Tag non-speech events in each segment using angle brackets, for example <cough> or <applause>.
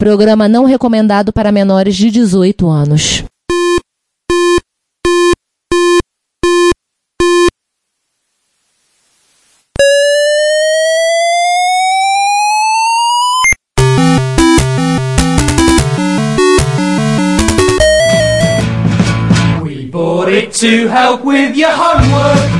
Programa não recomendado para menores de 18 anos. We bought it to help with your homework.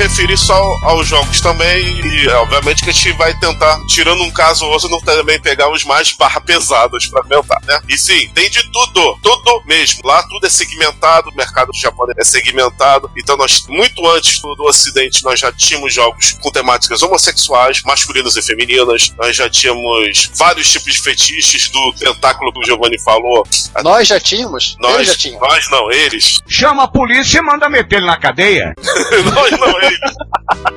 Referir só aos jogos também e obviamente que a gente vai tentar, tirando um caso ou outro, não também pegar os mais barra pesados pra comentar, né? E sim, tem de tudo, tudo mesmo. Lá tudo é segmentado, o mercado japonês é segmentado. Então nós, muito antes do, do ocidente, nós já tínhamos jogos com temáticas homossexuais, masculinas e femininas. Nós já tínhamos vários tipos de fetiches do tentáculo que o Giovanni falou. Nós já tínhamos? Nós, já tinham. nós não, eles. Chama a polícia e manda meter ele na cadeia. <laughs> nós não, eles.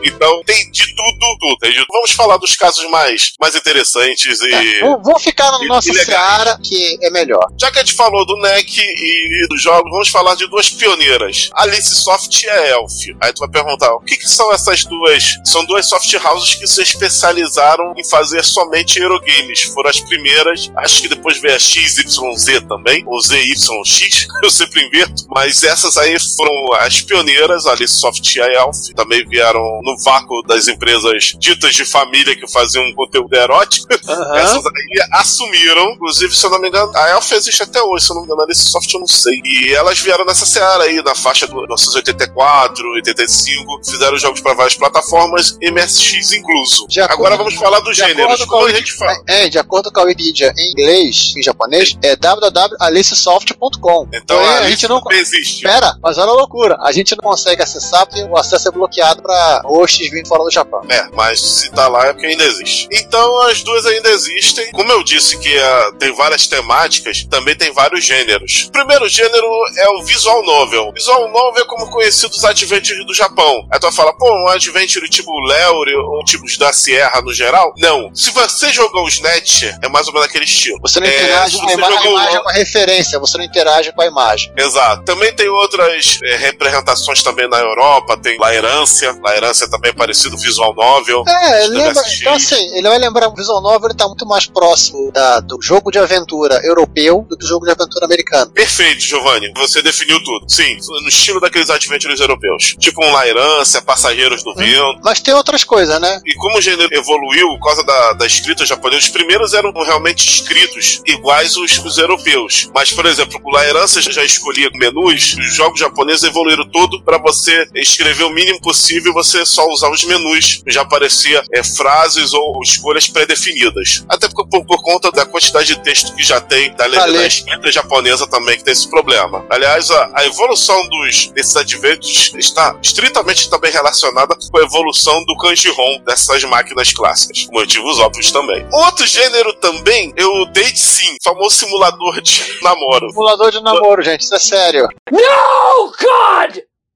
Então tem de tudo, tudo. tem de tudo. Vamos falar dos casos mais, mais interessantes e. Vou, vou ficar na nossa e legais. seara, que é melhor. Já que a gente falou do NEC e dos jogos, vamos falar de duas pioneiras, Alice Soft e a Elf. Aí tu vai perguntar, o que, que são essas duas? São duas soft houses que se especializaram em fazer somente Eurogames. Foram as primeiras, acho que depois veio a XYZ também, ou ZYX, <laughs> eu sempre inverto, mas essas aí foram as pioneiras, Alice Soft e a Elf. Também vieram no vácuo das empresas ditas de família que faziam conteúdo erótico. Aham. Essas aí assumiram, inclusive, se eu não me engano, a Elf existe até hoje, se eu não me engano, a Alice Soft eu não sei. E elas vieram nessa seara aí, na faixa do 1984, 85, fizeram jogos para várias plataformas, MSX incluso. De acordo- Agora vamos falar dos gêneros. acordo com Como a a gente fala? É, de acordo com a Wikipedia em inglês, em japonês, é www.alicesoft.com. Então Porém, a a gente não. existe. Pera, mas olha a loucura. A gente não consegue acessar porque o acesso é bloqueado pra hosts vindo fora do Japão. É, mas se tá lá é porque ainda existe. Então as duas ainda existem. Como eu disse que ah, tem várias temáticas, também tem vários gêneros. O primeiro gênero é o visual novel. Visual novel é como conhecido os adventures do Japão. Aí tu vai falar, pô, um adventure tipo Leore ou tipos da Sierra no geral? Não. Se você jogou o Snatch, é mais ou menos aquele estilo. Você não É, interage, se a, você ima- a jogou imagem é uma referência, você não interage com a imagem. Exato. Também tem outras é, representações também na Europa. Tem La Herância. La Herância também é parecido visual novel. É, ele lembra, então assim, ele vai lembrar o Visual Novel, ele tá muito mais próximo da- do jogo de aventura europeu do que do jogo de aventura americano. Perfeito, Giovanni. Você definiu tudo. Sim, no estilo daqueles adventures europeus. Tipo um La Herância, Passageiros do Vento. Mas tem outras coisas, né? E como o gênero evoluiu por causa da, da escrita japonesa, os primeiros eram realmente escritos iguais os, os europeus. Mas, por exemplo, o La Herança já escolhia menus, os jogos japoneses evoluíram tudo para você escrever o mínimo possível você só usar os menus. Já aparecia é, frases ou escolhas pré-definidas. Até por, por- por conta da quantidade de texto que já tem da, Pra da ler. escrita japonesa também, que tem esse problema. Aliás, a, a evolução dos, desses adventos está estritamente também relacionada com a evolução do kanji-ron dessas máquinas clássicas, motivos óbvios também. Outro gênero também é o date sim, famoso simulador de <laughs> namoro. Simulador de namoro, gente, isso é sério. No, God!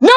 No!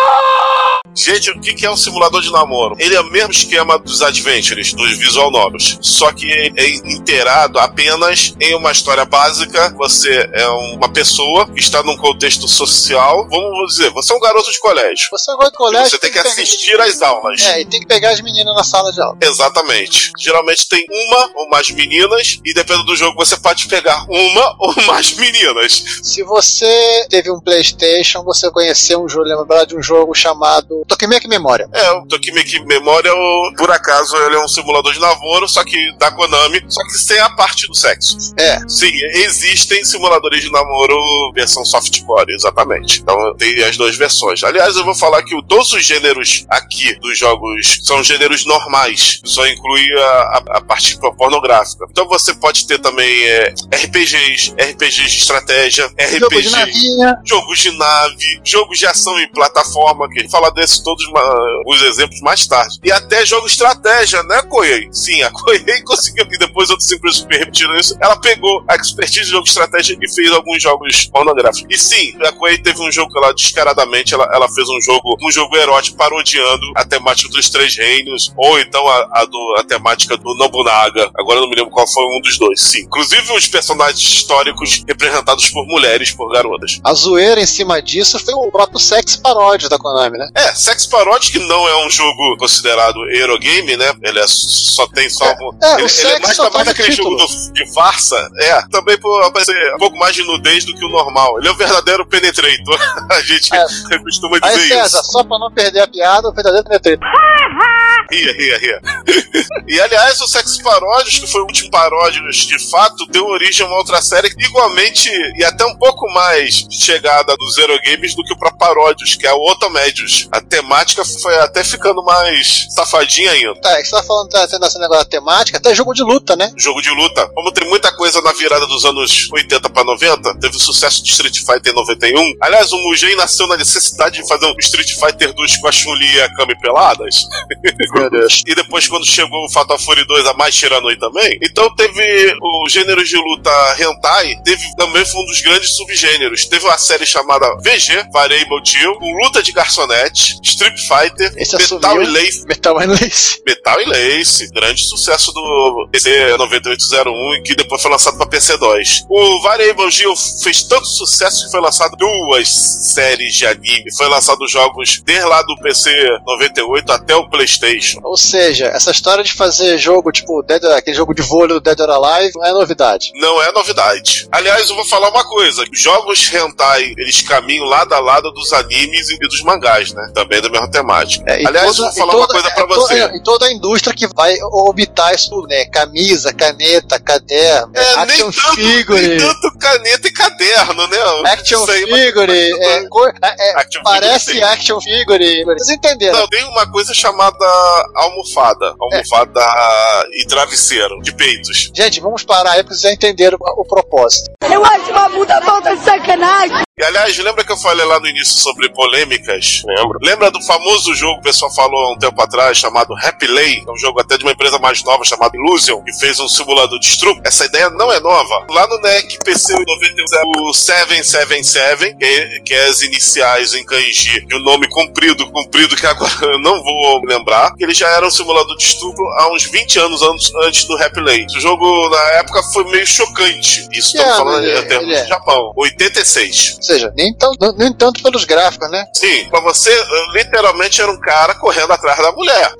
Gente, o que que é um simulador de namoro? Ele é o mesmo esquema dos adventures, dos visual novels, só que é inteirado apenas em uma história básica. Você é uma pessoa que está num contexto social. Vamos dizer, você é um garoto de colégio. Você agora de colégio. Você tem que pegar- assistir às aulas. É, e tem que pegar as meninas na sala de aula. Exatamente. Geralmente tem uma ou mais meninas, e dependendo do jogo, você pode pegar uma ou <laughs> mais meninas. Se você teve um PlayStation, você conheceu um jogo, lembrar de um jogo chamado Tokimeki Memória. É, o Tokimeki Memória, por acaso, ele é um simulador de namoro, só que da Konami, só que sem a parte do sexo. É. Sim, existem simuladores de namoro versão softcore, exatamente. Então tem as duas versões. Aliás, eu vou falar que todos os gêneros aqui dos jogos são gêneros normais, só inclui a, a- parte pornográfica. Então você pode ter também é, RPGs, RPGs de estratégia, RPG, Jogo de navinha. jogos de nave, jogos de ação em plataforma, que a gente fala desses todos ma- os exemplos mais tarde. E até jogo estratégia, né, Koei? Sim, a <laughs> Koei conseguiu, e depois outras empresas que repetiram isso, ela pegou a expertise de jogo estratégia e fez alguns jogos pornográficos. E sim, a Koei teve um jogo que ela, descaradamente, ela, ela fez um jogo, um jogo erótico parodiando a temática dos Três Reinos, ou então a, a do- a temática do Nobunaga. Agora eu não me lembro qual foi um dos dois, sim. Inclusive os personagens históricos representados por mulheres, por garotas. A zoeira em cima disso foi o próprio sex paródia da Konami, né? É, Sex Parody, que não é um jogo considerado Eurogame, né? Ele é, só tem só. um- É, ele, o ele é mais, só tá mais no aquele título. jogo do- de farsa. É, também por aparecer um pouco mais de nudez do que o normal. Ele é o verdadeiro penetrator. <laughs> A gente É. costuma Aí, dizer César, isso. só pra não perder a piada, o verdadeiro penetrei. Ria, ria, ria. e aliás, o Sex Paródios, que foi o último paródios de fato, deu origem a uma outra série igualmente e até um pouco mais chegada dos Eurogames do que o próprio Paródios, que é o Otomédios. A temática foi até ficando mais safadinha ainda. Tá, é que você tá falando, tá tendo esse negócio da temática, até jogo de luta, né? jogo de luta. Como tem muita coisa na virada dos anos 80 para 90, teve o sucesso de Street Fighter em 91. Aliás, o Mugen nasceu na necessidade de fazer um Street Fighter 2 com a Chun-Li e a Kami peladas. <laughs> Meu Deus. E depois, quando chegou o Fatal Fury 2, a mais Shiranui também. Então teve o gênero de luta hentai, teve também foi um dos grandes subgêneros. Teve uma série chamada VG, Variable Deal, com luta de garçonete, Street Fighter, Esse Metal assumiu. e Lace. Metal and Lace. Metal e Lace, grande sucesso do PC 9801 e que depois foi lançado para PC2. O Variable Geo fez tanto sucesso que foi lançado duas séries de anime. Foi lançado jogos desde lá do PC 98 até o PlayStation. Ou seja, essa história de fazer jogo, tipo, Dead, aquele jogo de vôlei do Dead or Alive, não é novidade. Não é novidade. Aliás, eu vou falar uma coisa: jogos hentai eles caminham lado a lado dos animes e dos mangás, né? Também da mesma temática. É, Aliás, toda- eu vou falar e uma toda- coisa pra é, você. é, E toda a indústria que vai orbitar isso né? Camisa, caneta, caderno, É, nem action tanto, figure. nem tanto caneta e caderno, né? Action aí, mas- figure, é, cor- é, é, Action parece figure, action figure. Vocês entenderam? Não, tem uma coisa chamada almofada. Almofada e travesseiro, de peitos. Gente, vamos parar aí porque vocês já entenderam o, o propósito. Eu acho uma puta falta de sacanagem. E aliás, lembra que eu falei lá no início sobre polêmicas? Lembro. Lembra do famoso jogo que o pessoal falou há um tempo atrás, chamado Happy Lay? É um jogo até de uma empresa mais nova chamada Illusion, que fez um simulador de Stroop. Essa ideia não é nova. Lá no NEC PC 91, o 777, que é, que é as iniciais em kanji, de um nome comprido, comprido, que agora <laughs> eu não vou lembrar, que ele já era um simulador de estupro há uns 20 anos antes, antes do Happy Lay. O jogo, na época, foi meio chocante. Isso Que estamos falando em termos ele é? do Japão. 86. Ou seja, nem, tão, nem tanto pelos gráficos, né? Sim, pra você, literalmente era um cara correndo atrás da mulher.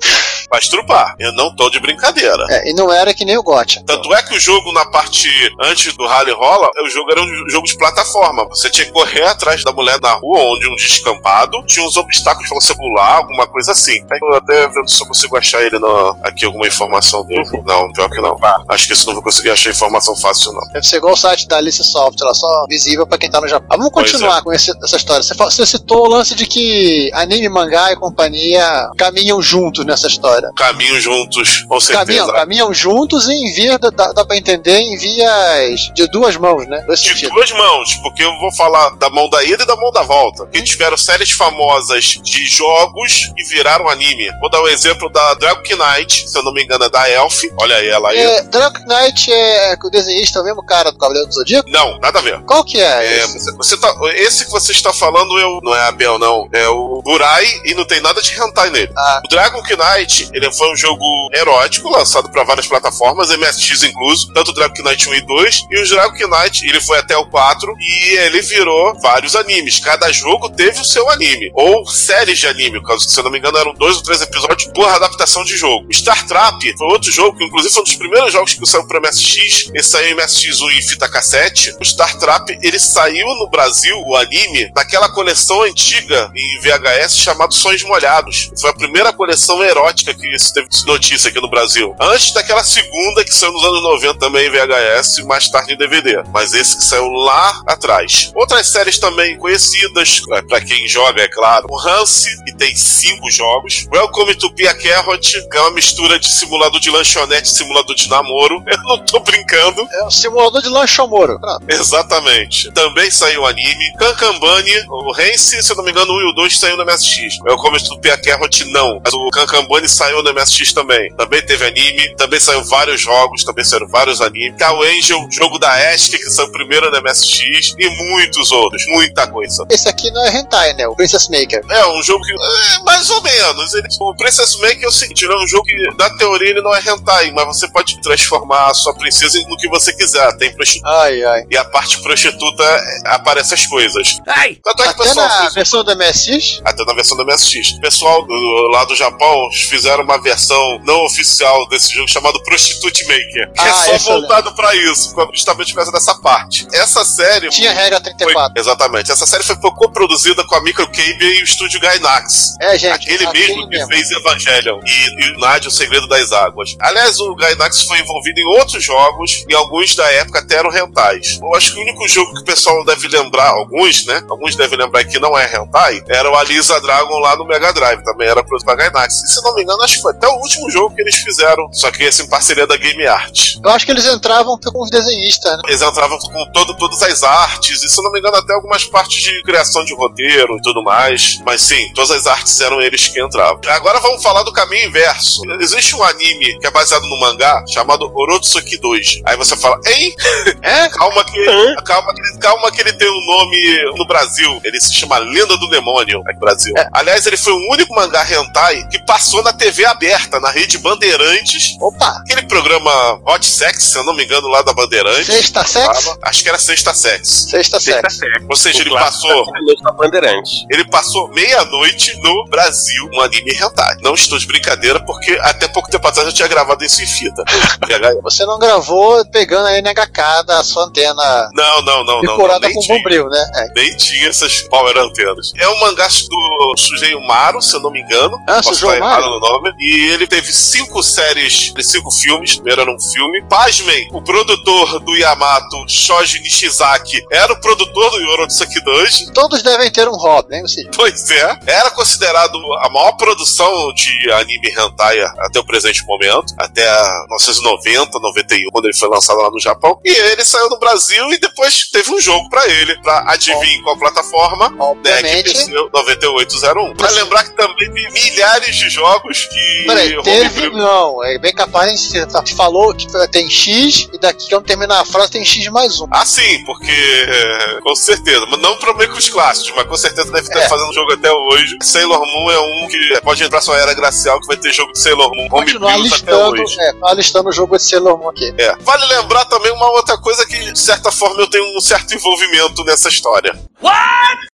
Pra estrupar. Eu não tô de brincadeira. É, e não era que nem o Gotcha. Tanto é que o jogo, na parte antes do Rally Rola, o jogo era um jogo de plataforma. Você tinha que correr atrás da mulher na rua, onde um descampado, tinha uns obstáculos pra você pular, alguma coisa assim. Eu até vendo se eu consigo achar ele no- aqui, alguma informação dele. Não, pior que não. Acho que isso não vou conseguir achar informação fácil, não. Deve ser igual o site da Alice Software, lá, só visível pra quem tá no Japão. Ah, vamos continuar com esse- essa história. Você, citou o lance de que anime, mangá e companhia caminham juntos nessa história. Caminhos juntos, com certeza. Caminham, caminham juntos e em via, dá, dá pra entender, em vias de duas mãos, né? Dois de sentidos. duas mãos, porque eu vou falar da mão da ida e da mão da volta. Que tiveram séries famosas de jogos que viraram anime. Vou dar o exemplo da Dragon Knight, se eu não me engano, é da Elf. Olha aí, ela aí. É, Drunk Knight é o desenhista, é o mesmo cara do Cavaleiro do Zodíaco? Não, nada a ver. Qual que é? É, esse? você, você tá, esse que você está falando eu, não é a Bel, não. É o Burai e não tem nada de hentai nele. Ah. O Dragon Knight, Ele foi um jogo erótico, lançado para várias plataformas, MSX incluso, tanto o Dragon Knight 1 e 2, e o Dragon Knight, ele foi até o 4, e ele virou vários animes. Cada jogo teve o seu anime, ou séries de anime, caso, se eu não me engano eram dois ou três episódios por adaptação de jogo. Star Trap foi outro jogo, que inclusive foi um dos primeiros jogos que saiu para MSX, ele saiu em MSX1 em fita cassete. O Star Trap, ele saiu no Brasil, o anime, naquela coleção antiga em VHS chamado Sonhos Molhados. Foi a primeira coleção erótica que teve notícia aqui no Brasil. Antes daquela segunda que saiu nos anos 90 também em VHS e mais tarde em DVD. Mas esse que saiu lá atrás. Outras séries também conhecidas, para quem joga, é claro. O Hansi, que tem cinco jogos. Welcome to Pia Carrot, que é uma mistura de simulador de lanchonete e simulador de namoro. <laughs> Eu não tô brincando. É um simulador de lanchomoro. Pronto. Exatamente. Também saiu o anime. Kankambani, o Rense, se eu não me engano, o 1 e o 2 saiu no MSX. O Welcome to Pia Carrot não. Mas o Kankambani saiu no MSX também. Também teve anime. Também saiu vários jogos. Também saíram vários animes. Cow Angel, jogo da Ask, que saiu primeiro no MSX. E muitos outros. Muita coisa. Esse aqui não é hentai, né? O Princess Maker. É um jogo que. É, mais ou menos. Ele, o Princess Maker é o seguinte: ele é um jogo que, na teoria, ele não é hentai, mas você pode transformar a sua princesa no que você quiser. Tem prostituta. Ai, ai. E a parte prostituta é, aparece as coisas. Ai! Tanto é que Até pessoal na fez- versão do MSX? até na versão do MSX. O pessoal do, lá do Japão fizeram uma versão não oficial desse jogo chamado Prostitute Maker, que é Ah, só esse eu voltado pra isso, justamente por causa dessa parte. Essa série Tinha regra foi, 34. exatamente. Essa série foi co-produzida com a Microcable e o estúdio Gainax. É, gente. Aquele aquele mesmo que mesmo. fez Evangelion e, e Nádia, o Segredo das Águas. Aliás, o Gainax foi envolvido em outros jogos e alguns da época até eram rentais. Eu acho que o único jogo que o pessoal deve lembrar, alguns, né? Alguns devem lembrar que não é rentai, era o Alisa Dragon lá no Mega Drive, também era produzido pra Gainax. E se não me engano, acho que foi até o último jogo que eles fizeram, só que esse em parceria da Game Art. Eu acho que eles entravam com os desenhistas, né? Eles entravam com todo, todas as artes, e se não me engano, até algumas partes de criação de roteiro e tudo mais. Mas sim, todas as artes eram eles que entravam. Agora vamos falar do caminho inverso. Existe um anime que é baseado no mangá chamado Orotsuki 2. Aí você fala, hein? É? <laughs> Calma que, calma, que- calma que ele tem um nome no Brasil. Ele se chama Lenda do Demônio aqui no Brasil. Aliás, ele foi o único mangá hentai que passou na TV aberta, na rede Bandeirantes. Opa! Aquele programa Hot Sex, se eu não me engano, lá da Bandeirantes. Sexta sex? Acho que era Sexta Sex. Sexta sex. certo. Ou seja, O ele passou, da Bandeirantes. ele passou meia-noite no Brasil, um anime hentai. Não estou de brincadeira, porque até pouco tempo atrás eu tinha gravado isso em fita. <laughs> Você não gravou pegando a NHK da sua antena não, não, não, não. não decorada nem com tinha. bombril, né? É. Nem tinha essas power antenas. É um mangá do Sujeio Maru, se eu não me engano. Ah, Maru? no nome. E ele teve cinco séries, cinco filmes. Primeiro era um filme. Pasmem, o produtor do Yamato, Shoji Nishizaki, era o produtor do Yorotsuki Dungeon. Todos devem ter um hobby, né? Você- Pois é. Era considerado a maior produção de anime hentai até o presente momento. Até 1990, 91, quando ele foi lançado lá no Japão. E ele saiu no Brasil e depois teve um jogo pra ele. Pra adivinhar qual plataforma. Obviamente. PC 9801. Pra lembrar que também tem milhares de jogos que. Peraí, teve. Não, é bem capaz, você tá- falou que tem X e daqui quando terminar a frase tem X mais um. Ah, sim, porque é, com certeza, mas não pro meio com os clássicos, mas com certeza deve estar É. fazendo jogo até hoje. Sailor Moon é um que pode entrar sua era gracial que vai ter jogo de Sailor Moon Continuar homebrews até listando, hoje. é, tá listando o jogo de Sailor Moon aqui. É. Vale lembrar também uma outra coisa que, de certa forma, eu tenho um certo envolvimento nessa história.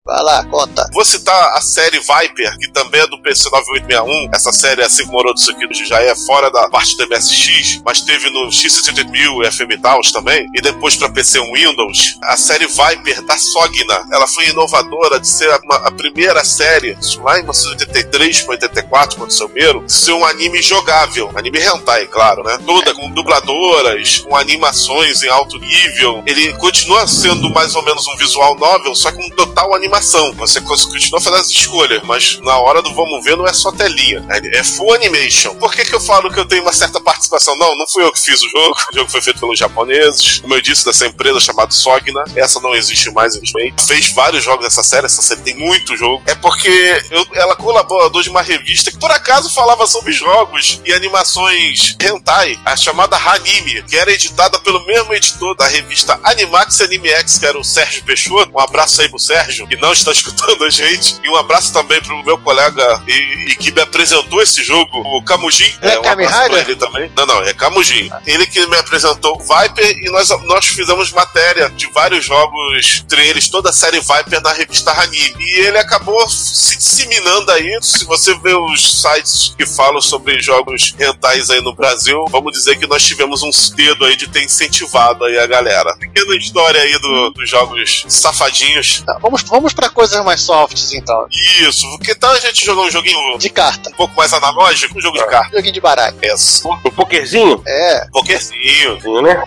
Vai lá, conta. Vou citar a série Viper, que também é do PC 9861. Essa série, assim como Orotsuki, já é fora da parte do MSX, mas teve no X68000 e FM Taos também, e depois para PC Windows. A série Viper da Sogna, ela foi inovadora de ser uma- a primeira série, lá em 1983 para 84, quando seu primeiro, ser um anime jogável, anime hentai, claro, né? Toda com dubladoras, com animações em alto nível. Ele continua sendo mais ou menos um visual novel, só com total animação. Você continua fazendo as escolhas, mas na hora do vamos ver não é só telinha, é é full animation. Por que, que eu falo que eu tenho uma certa participação? Não, não fui eu que fiz o jogo. <laughs> O jogo foi feito pelos japoneses. Como eu disse, dessa empresa chamada Sogna. Essa não existe mais, infelizmente. Fez vários jogos dessa série. Essa série tem muito jogo. É porque eu- ela colaborador de uma revista que por acaso falava sobre jogos e animações hentai, a chamada Hanime, que era editada pelo mesmo editor da revista Animax Anime X, que era o Sérgio Peixoto. Um abraço aí pro Sérgio, que não está <laughs> escutando a gente. E um abraço também pro meu colega e, e que me apresentou esse jogo, o Camujin. É um Kamen abraço pra Rider? ele também. Não, não, é Camujin. Ele que me apresentou Viper e nós, nós fizemos matéria de vários jogos, entre eles toda a série Viper na revista Hanime. E ele acabou se disseminando aí. Se você vê os sites que falam sobre jogos rentais aí no Brasil, vamos dizer que nós tivemos um dedo aí de ter incentivado aí a galera. Pequena história aí do- dos jogos safadinhos. Tá, vamos, vamos pra coisas mais softs, então. Isso, que tal a gente jogar um joguinho De carta. um pouco mais analógico? Um jogo de carta. Joguinho de baralho. Essa. Um pokerzinho? É. Pokerzinho. Sim, né?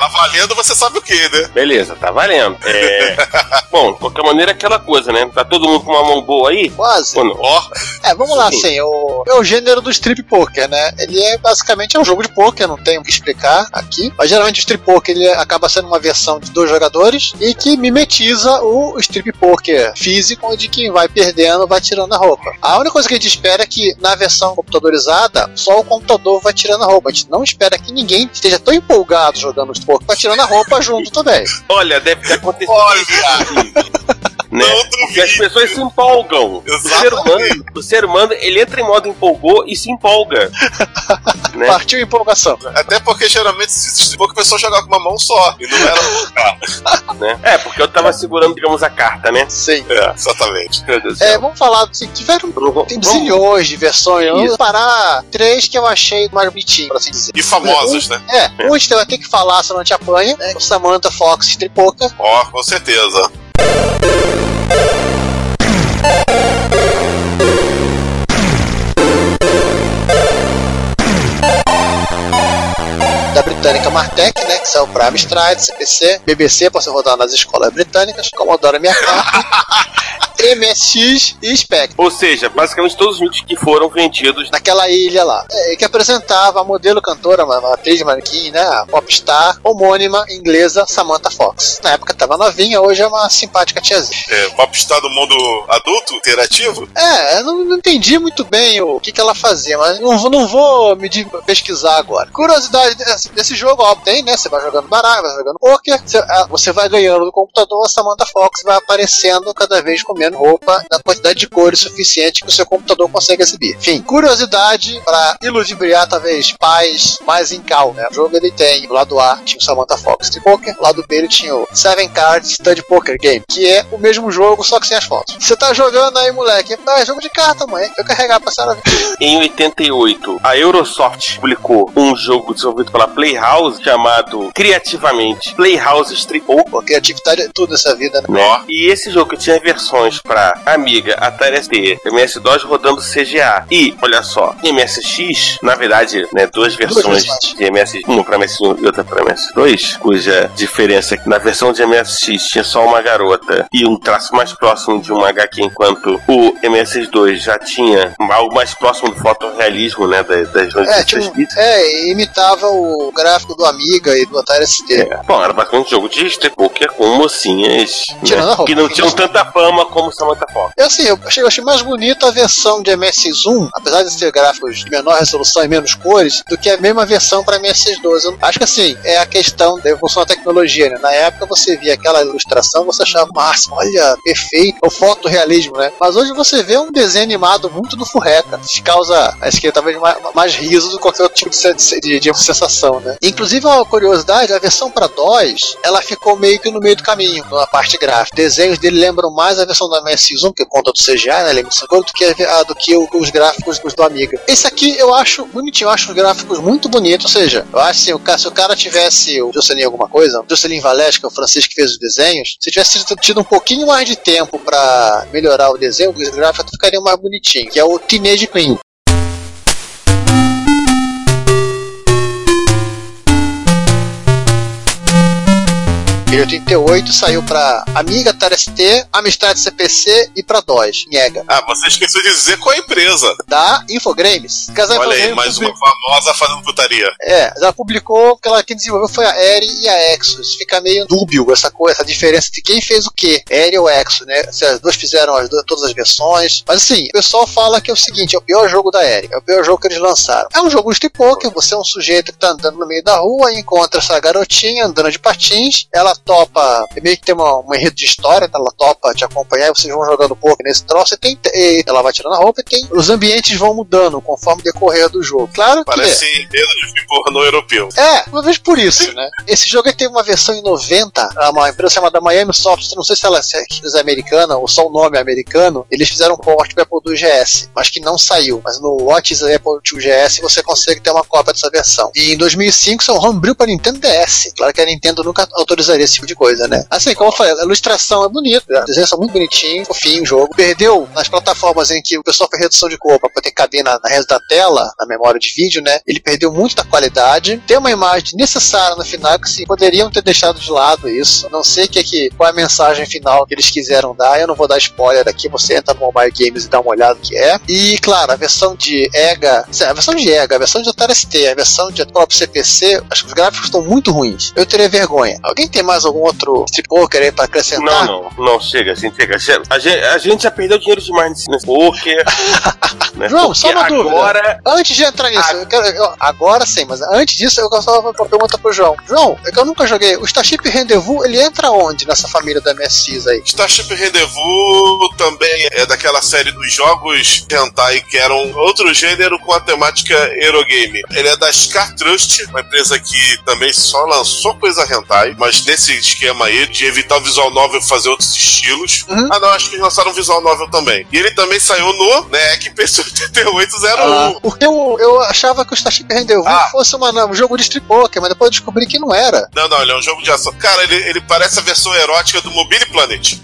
Tá valendo, você sabe o que, né? Beleza, tá valendo. É... <laughs> Bom, de qualquer maneira, aquela coisa, né? Tá todo mundo com uma mão boa aí? Quase. Ou não? Ó, É, vamos lá, Sim. assim, o, é o gênero do strip poker, né? Ele é basicamente é um jogo de poker, não tem o que explicar aqui. Mas geralmente o strip poker ele acaba sendo uma versão de dois jogadores e que mimetiza o strip poker físico, onde quem vai perdendo vai tirando a roupa. A única coisa que a gente espera é que na versão computadorizada, só o computador vai tirando a roupa. A gente não espera que ninguém esteja tão empolgado jogando strip poker, vai tirando a roupa junto também. Olha, deve ter acontecido. Olha! Né? Não Porque as duvido. pessoas se empolgam. O ser, humano, o ser humano, ele entra em modo empolgou e se empolga. <laughs> né? Partiu empolgação. Até porque geralmente se pouco o pessoal jogar com uma mão só. E não era. né? É, porque eu tava segurando, digamos, a carta, né? Sim. é, exatamente. Meu Deus do É, céu. vamos falar, assim, tiveram Tem zilhões de versões. Eu Vou parar três que eu achei mais bonitinho, por assim dizer. E famosos, né? É, um a gente vai ter que falar, senão a gente apanha, né? O Samantha Fox Poker. Ó, com certeza. Thank you. Britânica Martech, né? Que saiu pra Amstrad, CPC, BBC, pra você rodar nas escolas britânicas, Commodore 64, <laughs> MSX e Spectrum. Ou seja, basicamente todos os mitos que foram vendidos. Naquela ilha lá, é, que apresentava a modelo cantora, uma, uma atriz manequim, né? A popstar homônima inglesa Samantha Fox. Na época tava novinha, hoje é uma simpática tiazinha. É, popstar do mundo adulto, interativo. É, eu não, não entendi muito bem o que, que ela fazia, mas não, vou- não vou me pesquisar agora. Curiosidade desse, desse jogo, ó, tem, né? Você vai jogando baralho, vai jogando poker, você, ah, você vai ganhando do computador, a Samantha Fox vai aparecendo cada vez com menos roupa na quantidade de cores suficiente que o seu computador consegue exibir. Enfim, curiosidade para iludibriar talvez pais mais em cal, né? O jogo ele tem, do lado A tinha o Samantha Fox de poker, do lado B ele tinha o Seven Cards Stud Poker Game, que é o mesmo jogo, só que sem as fotos. Você tá jogando aí, moleque, ah, é jogo de carta, mãe. Eu carregar pra senhora. Em 88, a Eurosoft publicou um jogo desenvolvido pela Playhouse chamado criativamente Playhouse Poker. Pô, criatividade é tudo nessa vida, né? Ó, E esse jogo tinha versões para Amiga, Atari ST, MS-DOS rodando CGA. E, olha só, MSX, na verdade, né, duas versões versões. de MS, uma para MS1 e outra para MS2, cuja diferença é que na versão de MSX tinha só uma garota e um traço mais próximo de uma HQ, enquanto o MS2 já tinha algo mais próximo do fotorrealismo, né, das, das É, tipo, é, imitava o gráfico do Amiga e do Atari ST. É. Bom, era basicamente um jogo de poker com mocinhas Tirando a né, roupa. que não tinham tanta fama como Samantha Fox. E assim, eu achei, eu achei mais bonita a versão de MSX1, apesar de ter gráficos de menor resolução e menos cores, do que a mesma versão para MSX2. Eu acho que assim, é a questão da evolução da tecnologia, né? Na época você via aquela ilustração, você achava máximo, olha, perfeito, o fotorrealismo, né? Mas hoje você vê um desenho animado muito do furreca, que causa, acho que talvez mais, mais riso do que qualquer outro tipo de, de, de sensação, né? Inclusive, uma curiosidade, a versão para DOS, ela ficou meio que no meio do caminho, na parte gráfica. Desenhos dele lembram mais a versão da MSX1, que conta do CGI, né, lembra do que, a- do que os gráficos do Amiga. Esse aqui eu acho bonitinho, eu acho os gráficos muito bonitos, ou seja, eu acho assim, o se o cara tivesse o Jocelyn alguma coisa, o Jocelyn Valés, que é o francês que fez os desenhos, se tivesse tido um pouquinho mais de tempo para melhorar o desenho, os gráficos ficariam mais bonitinhos, que é o Teenage Queen. Em 88 saiu pra Amiga, Atari ST, Amstrad CPC e pra DOS, Nhega. ah, você esqueceu de dizer qual é a empresa. Da Infogrames. Olha aí, mais uma publicou- famosa fazendo putaria. É, ela publicou que ela quem desenvolveu foi a Eri e a Exos. Fica meio dúbio essa coisa, essa diferença de quem fez o que, Eri ou Exos, né? Se as duas fizeram as duas- todas as versões. Mas assim, o pessoal fala que é o seguinte: é o pior jogo da Eri, é o pior jogo que eles lançaram. É um jogo de poker, você é um sujeito que tá andando no meio da rua e encontra essa garotinha andando de patins, ela topa, meio que tem uma, um enredo de história, tá? ela topa te acompanhar e vocês vão jogando pouco nesse troço. E tem, e ela vai tirando a roupa e tem. Os ambientes vão mudando conforme decorrer do jogo. Claro que. Parece enredo de pornô europeu. É, uma vez por isso, né? Esse jogo aí teve uma versão em 90, uma empresa chamada Miami Soft, não sei se ela é americana ou só o nome é americano, eles fizeram um port para Apple II GS, mas que não saiu. Mas no Watch Apple II GS você consegue ter uma cópia dessa versão. E em 2005 são homebrew para Nintendo DS. Claro que a Nintendo nunca autorizaria esse tipo de coisa, né? Assim, como eu falei, a ilustração é bonita, os desenhos são muito bonitinhos, fofinho o jogo. Perdeu nas plataformas em que o pessoal fez redução de cor para poder caber na, na rede da tela, na memória de vídeo, né? Ele perdeu muito da qualidade. Tem uma imagem necessária no final que sim, poderiam ter deixado de lado isso. Não sei que, que, qual é a mensagem final que eles quiseram dar. Eu não vou dar spoiler aqui, você entra no Mobile Games e dá uma olhada que é. E, claro, a versão de EGA, a versão de EGA, a versão de Atari ST, a versão de próprio CPC, acho que os gráficos estão muito ruins. Eu teria vergonha. Alguém tem mais algum outro strip poker aí pra acrescentar? Não, não, não, chega, assim, chega. A gente, a gente já perdeu dinheiro demais nesse poker. <laughs> né? João, só uma dúvida. Agora... Antes de entrar nisso, a... eu quero, eu, agora sim, mas antes disso, eu gostava de pergunta pro João. João, é que eu nunca joguei. O Starship Rendezvous, ele entra onde nessa família da MSX aí? Starship Rendezvous também é daquela série dos jogos hentai que eram outro gênero com a temática Eurogame. Ele é da Scar Trust, uma empresa que também só lançou coisa hentai, mas nesse esquema aí de evitar o visual novel fazer outros estilos. Uhum. Ah, não, acho que eles lançaram o visual novel também. E ele também saiu no NEC PC 8801. Ah, porque eu, eu achava que o Starship Rendezvous ah. fosse uma, um jogo de strip poker, mas depois eu descobri que não era. Não, não, ele é um jogo de ação. Cara, ele, ele parece a versão erótica do Mobile Planet.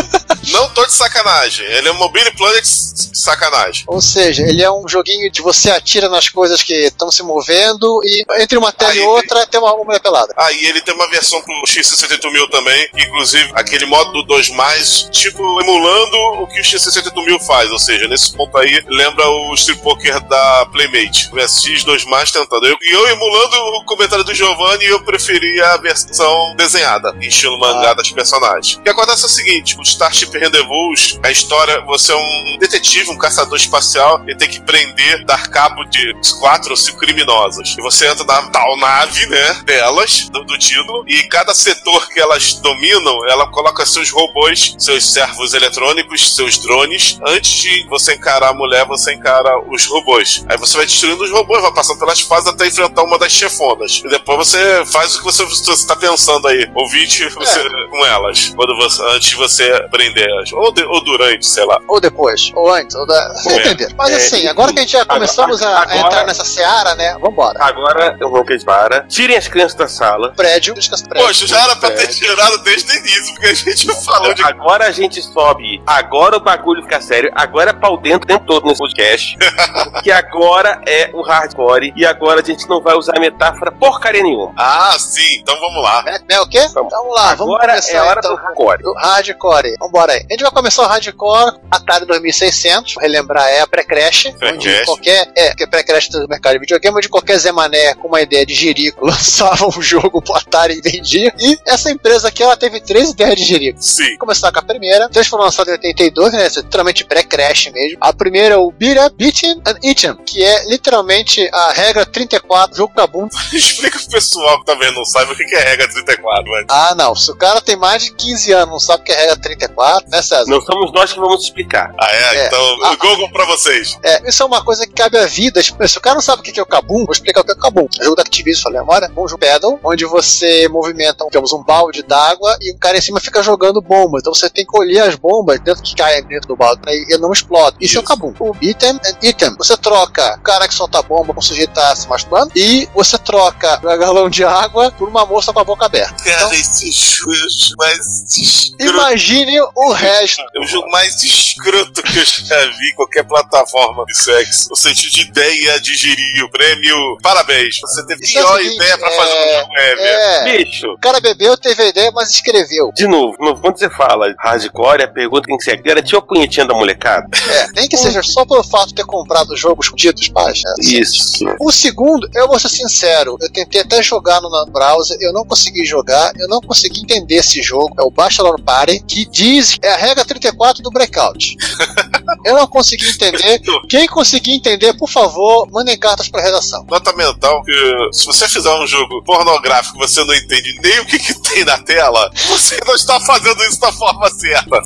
<laughs> não tô de sacanagem. Ele é um Mobile Planet sacanagem. Ou seja, ele é um joguinho de você atira nas coisas que estão se movendo e entre uma tela Aí, e outra tem uma, mulher pelada. Aí ele tem uma versão pro X68000 também, inclusive aquele modo do 2 mais, tipo, emulando o que o X68000 faz. Ou seja, nesse ponto aí lembra o Street Poker da Playmate. O SX2 mais tentando. E eu, eu, emulando o comentário do Giovanni, eu preferia a versão desenhada, em estilo mangá ah. das personagens. O que acontece é o seguinte: o Starship Rendezvous, a história, você é um detetive, um caçador espacial, e tem que prender, dar cabo de quatro ou cinco criminosas. E você entra na tal nave, né, delas, do, do título, e cada setor que elas dominam, ela coloca seus robôs, seus servos eletrônicos, seus drones. Antes de você encarar a mulher, você encara os robôs. Aí você vai destruindo os robôs, vai passando pelas fases até enfrentar uma das chefonas. E depois você faz o que você está pensando aí, ouvinte você, é. com elas, quando você, antes de você prender elas. Ou, de, ou durante, sei lá. Ou depois, ou antes, ou da... Você é. entender. Mas é, assim, agora que a gente já começamos agora, a, a, entrar nessa seara, né? Vambora. Agora eu vou que para. Tirem as crianças da sala. Prédio. prédio. Poxa, já era pra ter tirado desde o início, porque a gente falou de. Agora a gente sobe. Agora o bagulho fica sério. Agora é pau dentro o tempo todo nesse podcast. <laughs> que agora é o hardcore. E agora a gente não vai usar metáfora porcaria nenhuma. Ah, sim. Então vamos lá. É, é o quê? Vamos, vamos lá. Vamos agora começar, é a hora então, do hardcore. Do hardcore. Vambora aí. A gente vai começar o hardcore Atari 2600. Relembrar, é a pré-crash. Onde qualquer. É, que é pré-crash do mercado de videogame, onde qualquer Zé Mané com uma ideia de jirico <laughs> lançava um jogo pro Atari e vendia. E essa empresa aqui, ela teve três ideias de jirico. Sim. Começar com a primeira. Três foram lançadas em 82, né? Literalmente pré-crash mesmo. A primeira é o Beat Up, and Eat que é literalmente a regra 34, jogo cabum. <laughs> Explica pro pessoal que também não sabe o que é regra 34, velho. Ah, não. Se o cara tem mais de 15 anos não sabe o que é regra 34, né, César? Não somos nós que vamos explicar. Ah, é? é. Então, ah, Google pra vocês. É, isso é uma coisa que cabe à vida. Se o cara não sabe o que é o cabum, vou explicar o que é o cabum. É jogo da Activision, falei agora. Um jogo pedal, onde você movimenta, digamos, um balde d'água e o cara em cima fica jogando bombas. Então você tem que colher as bombas dentro que caem dentro do balde né, e não explode. Isso, Isso. é o cabum. O item é item. Você troca o cara que solta bomba com o sujeito tá se machucando e você troca um galão de água por uma moça com a boca aberta. Cara, então, esse jogo mais escroto. Imagine o resto. É o jogo mais escroto que eu já vi em qualquer plataforma de sexo. O sentido de ideia de gerir o prêmio. Parabéns. Você teve Isso pior é ideia pra fazer um jogo é, é, Bicho. O cara bebeu, teve a ideia, mas escreveu. De novo, quando você fala hardcore, a pergunta tem que ser garantiu a punhetinha da molecada. É, nem que seja só pelo fato de ter comprado jogos ditos pais. Né? Isso. O segundo, eu vou ser sincero, eu tentei até jogar no browser, eu não consegui jogar, eu não consegui entender esse jogo. É o Bachelor Party, que diz é a regra 34 do breakout. <laughs> Eu não consegui entender. Quem conseguir entender, por favor, mandem cartas pra redação. Nota mental que se você fizer um jogo pornográfico você não entende nem o que, que tem na tela, você não está fazendo isso da forma certa.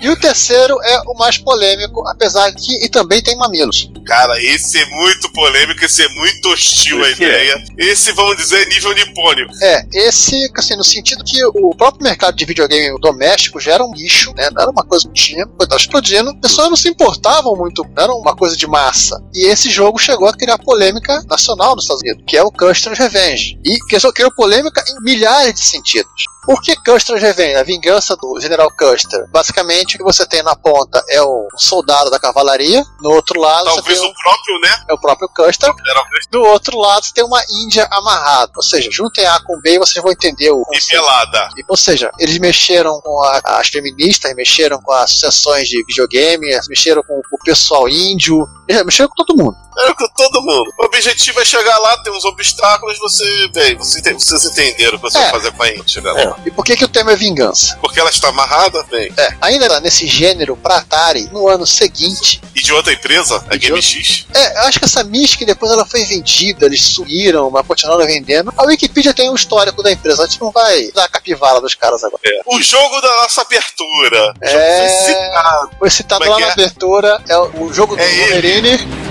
E o terceiro é o mais polêmico, apesar que e também tem mamilos. Cara, esse é muito polêmico, esse é muito hostil a é. ideia. Esse, vamos dizer, nível nipônico. É, esse, assim, no sentido que o próprio mercado de videogame doméstico já era um lixo, né? Não era uma coisa que tinha, estava explodindo, as pessoas não se importavam muito, não era uma coisa de massa. E esse jogo chegou a criar polêmica nacional nos Estados Unidos, que é o Custer's Revenge. E que só criou polêmica em milhares de sentidos. Por que Custer's Revenge? A vingança do General Custer. Basicamente, o que você tem na ponta é o soldado da cavalaria, no outro lado Talvez você tem o próprio, né? o, é o próprio Custer, do outro lado você tem uma Índia amarrada. Ou seja, juntem A com B e vocês vão entender o e pelada. E, Ou seja, eles mexeram com a- as feministas, mexeram com as associações de videogame, mexeram com o pessoal índio, eles mexeram com todo mundo. É com todo mundo. O objetivo é chegar lá, tem uns obstáculos, você. Bem, você ente- vocês entenderam o que você É. vai fazer com a Índia, né? E por que, que o tema é vingança? Porque ela está amarrada, bem. É, ainda nesse gênero pra Atari, no ano seguinte, E de outra empresa, a GameX. é, eu acho que essa Mystic depois ela foi vendida, eles sumiram, mas continuaram vendendo. A Wikipedia tem um histórico da empresa, a gente não vai dar a capivara dos caras agora. É. O jogo da nossa abertura. É. foi citado. Foi citado é lá na é? abertura, é o o jogo do É ele.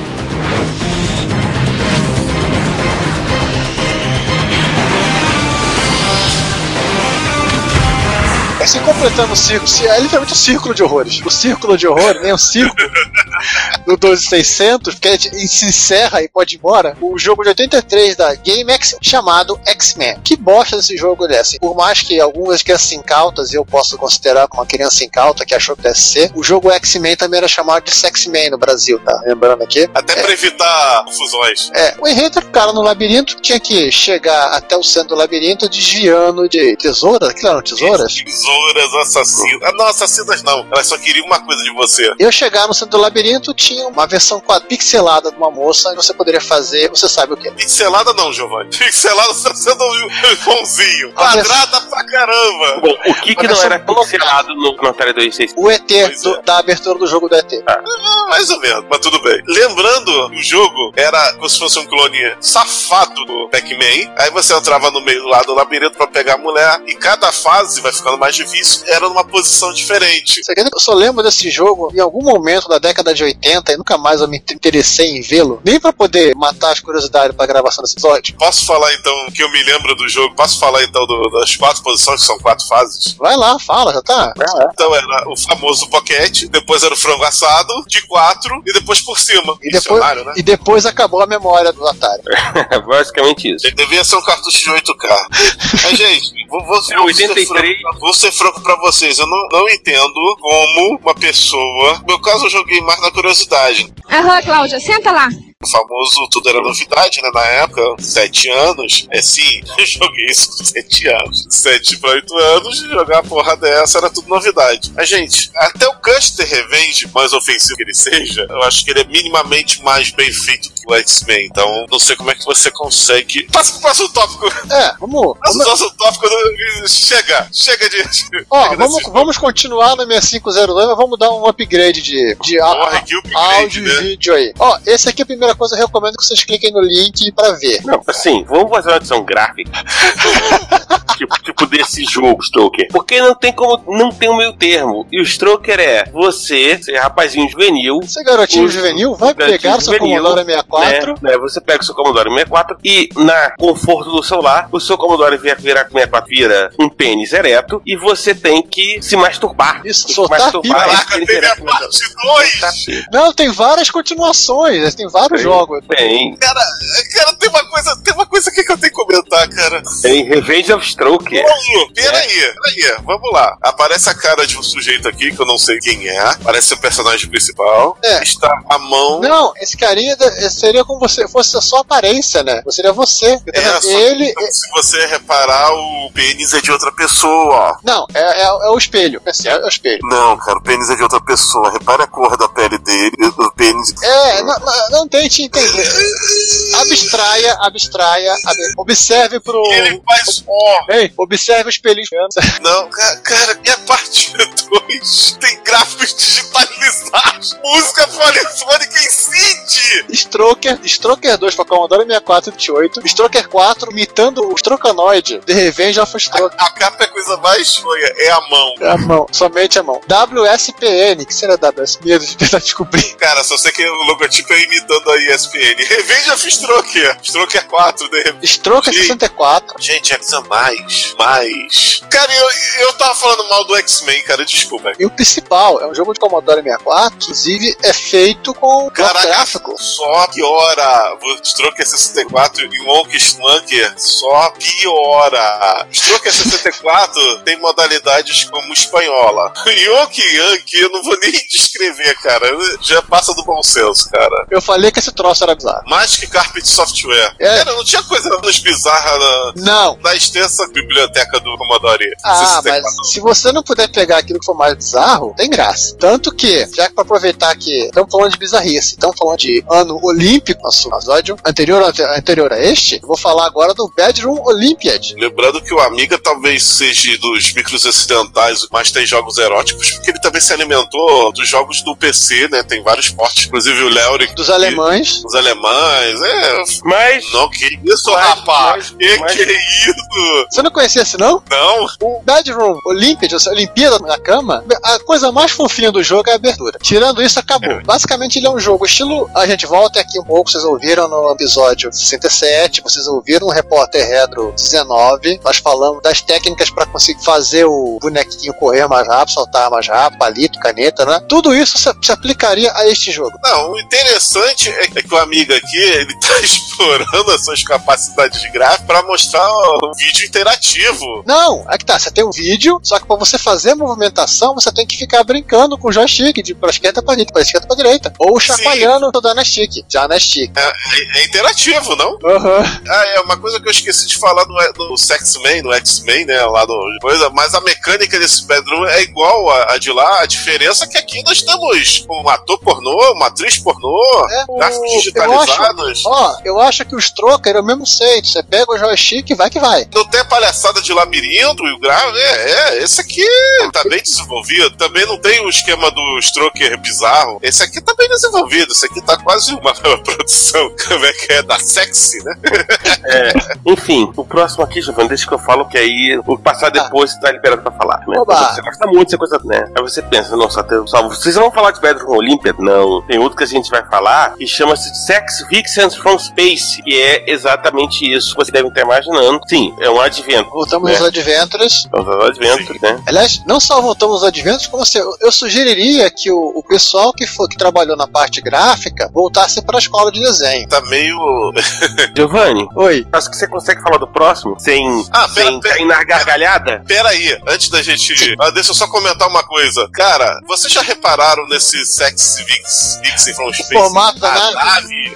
Assim, completando o círculo, é literalmente um círculo de horrores. O círculo de horror, nem um círculo do 12600, porque gente se encerra e pode ir embora. O jogo de 83 da GameX chamado X-Men. Que bosta desse jogo é assim? Por mais que algumas crianças incautas, eu posso considerar como uma criança incauta que achou que deve ser, o jogo X-Men também era chamado de Sex-Men no Brasil, tá? Lembrando aqui. Até pra evitar confusões. É, o enredo era o cara no labirinto tinha que chegar até o centro do labirinto desviando de tesouras. Aquilo eram tesouras? Tesouras assassinas. Ah, não, assassinas não. Elas só queriam uma coisa de você. Eu chegar no centro do labirinto, tinha uma versão pixelada de uma moça e você poderia fazer, você sabe o que. Pixelada não, Giovanni. Pixelada você tá sendo um bonzinho. Ah, Quadrada pra caramba. Bom, o que, que não era pixelado no Atari 2600? O ET do- é. da abertura do jogo do ET. Ah, mais ou menos, mas tudo bem. Lembrando, o jogo era como se fosse um clone safado do Pac-Man. Aí você entrava no meio lá do labirinto pra pegar a mulher. E cada fase vai ficando mais difícil. Era numa posição diferente. Você Eu só lembro desse jogo em algum momento da década de 80 e nunca mais eu me interessei em vê-lo, nem pra poder matar as curiosidades pra gravação desse episódio. Posso falar então que eu me lembro do jogo? Posso falar então do- das quatro posições, que são quatro fases? Vai lá, fala, já tá. Então era o famoso boquete, depois era o frango assado, de quatro, e depois por cima. E depois, né? e depois acabou a memória do Atari. É <laughs> basicamente isso. Ele devia ser um cartucho de 8K. Mas, gente, vou, vou, É, vou 83. ser franco, vou ser franco pra vocês. Eu não, não entendo como uma pessoa. No meu caso, eu joguei mais na curiosidade. Aham, Cláudia, senta lá. O famoso tudo era novidade, né? Na época, sete anos. É sim, <laughs> eu joguei isso com sete anos. Sete pra oito anos, jogar a porra dessa era tudo novidade. Mas, gente, até o Custer Revenge, mais ofensivo que ele seja, eu acho que ele é minimamente mais bem feito que o X-Men. Então, não sei como é que você consegue. Passa pro próximo tópico. É, vamos. Passa pro próximo tópico. Chega, chega de. ó, chega vamos, vamos continuar no 6502, mas vamos dar um upgrade de, de a- Porra, que upgrade, áudio né? e vídeo aí. Ó, esse aqui é a primeira coisa eu recomendo que vocês cliquem no link pra ver. Não, assim, vamos fazer uma edição gráfica. <laughs> tipo, tipo desse jogo, Stroker. Porque não tem como. Não tem um meio termo. E o Stroker é você, ser rapazinho juvenil. Você, garotinho O- juvenil, vai garotinho pegar o seu juvenil, Commodore 64. Né, né, você pega o seu Commodore 64 e, na conforto do celular, o seu Commodore vira, vira, 64 vira um pênis ereto e você tem que se masturbar. Isso, Tem soltar masturbar Caraca, teve a parte 2! Tá, Não, tem várias continuações, tem vários Tem. jogos. Tem, Cara, cara, tem uma coisa, tem uma coisa aqui que eu tenho que comentar, cara. tem Revenge of Stroker. Paulo, peraí, peraí, vamos lá. Aparece a cara de um sujeito aqui que eu não sei quem é. Parece o personagem principal. É. Está a mão. Não, esse carinha seria como você fosse a sua aparência, né? Seria você. É, só que, Ele. então, se você reparar, o pênis é de outra pessoa. Não, é, é- é o espelho. Assim, é o espelho. Não, cara, o pênis é de outra pessoa. Repare a cor da pele dele, do pênis. É, não, não, não tente entender. Abstraia, abstraia, ab- observe pro. Ele faz ó. Ei, observe os pelinhos. Não, ca- cara, e a parte <laughs> 2 tem gráficos digitalizados, música polifônica em synth. Stroker, Stroker 2 pra Commodore 64 e 28, Stroker 4 imitando o Strokanoid, The Revenge of Stroker. A capa é a coisa mais feia, é a mão. É a mão, somente a mão. WSPN, que será WSPN? Deixa eu tentar descobrir. Cara, só sei que o logotipo é imitando a ESPN. Revenge of Stroker. Stroker 4, de repente. Stroker Sim. 64. Gente, é coisa mais, mais. Cara, eu, eu tava falando mal do X-Men, cara, desculpa. E o principal, é um jogo de Commodore 64, inclusive é feito com Caraca, gráfico. só piora. O Stroker 64 e o Wonk Slunker só piora. Stroker 64 tem modalidades como espanhola. Yonk Yankee, eu não vou nem descrever, cara. Já passa do bom senso, cara. Eu falei que esse troço era bizarro. Mais que Carpet Software. É. Cara, não tinha coisa menos bizarra na, Não. na extensa biblioteca do Commodore Ah, 64. mas se você não puder pegar aquilo que for mais bizarro, tem graça. Tanto que, já que pra aproveitar que estamos falando de bizarrice, estamos falando de ano olímpico, nosso episódio anterior, anterior a este, eu vou falar agora do Bedroom Olympiad. Lembrando que o Amiga talvez seja dos micros ocidentais, mas tem jogos eróticos, porque ele também se alimentou dos jogos do PC, né? Tem vários portes, inclusive o Leoric. Dos alemães. Os alemães, é. Mas. Não, que isso, Mas- rapaz? mas- que mas- que é isso? Você não conhecia esse não? Não? O Bedroom Olympiad, ou seja, Olimpíada na cama, a coisa mais fofinha do jogo é a abertura. Tirando isso, acabou. Basicamente, ele é um jogo estilo. A gente volta aqui um pouco, vocês ouviram no episódio 67, vocês ouviram no Repórter Retro 19. Nós falamos das técnicas para conseguir fazer o bonequinho correr mais rápido, saltar mais rápido, palito, caneta, né? Tudo isso se, se aplicaria a este jogo. Não, o interessante é que o Amiga aqui, ele tá <laughs> explorando as suas capacidades de gráfico pra mostrar um vídeo interativo. Não, é que tá, você tem um vídeo, só que para você fazer a movimentação, você tem que ficar brincando com o joystick de pra esquerda pra direita, pra esquerda pra direita. Ou chacoalhando toda na stick, já na stick. É, é interativo, não? Aham. Ah, é uma coisa que eu esqueci de falar no, no Sex-Man, no X-Men, né? Lá no coisa, mas a mecânica desse bedroom é igual a, a de lá. A diferença é que aqui nós temos um ator pornô, uma atriz pornô, É, o- gráficos eu digitalizados. Ó, eu acho que o Stroker é o mesmo jeito. Você pega o joystick e vai que vai. Não tem a palhaçada de labirinto e o gráfico. É, é, esse aqui tá bem desenvolvido. Também não tem o esquema do Stroker bizarro. Esse aqui tá bem desenvolvido. Esse aqui tá quase uma produção. Como é que é? Da sexy, né? Enfim, o próximo aqui, Giovanni, deixa que eu falo, que aí o passar depois você tá liberado pra falar. Né? Oba. Você gosta muito dessa coisa, né? Aí você pensa, não, só, tem, só vocês vão falar de Bedroom Olympiad? Não. Tem outro que a gente vai falar que chama-se Sex Vixens from Space, que é exatamente isso que vocês devem estar imaginando. Sim, é um advento. Voltamos né? aos Adventures. É um advento, né? Aliás, não só voltamos aos Adventures, como você, eu sugeriria que o, o pessoal que, for, que trabalhou na parte gráfica voltasse para a escola de desenho. Tá meio. <laughs> Giovanni, Oi. acho que você consegue falar do próximo sem, Ah, pera, sem pera. cair na gargalhada? Pera aí, antes da gente. Ah, deixa eu só comentar uma coisa. Cara, vocês já repararam nesse Sex Vix, Vixen from Space? formato da A nave? nave.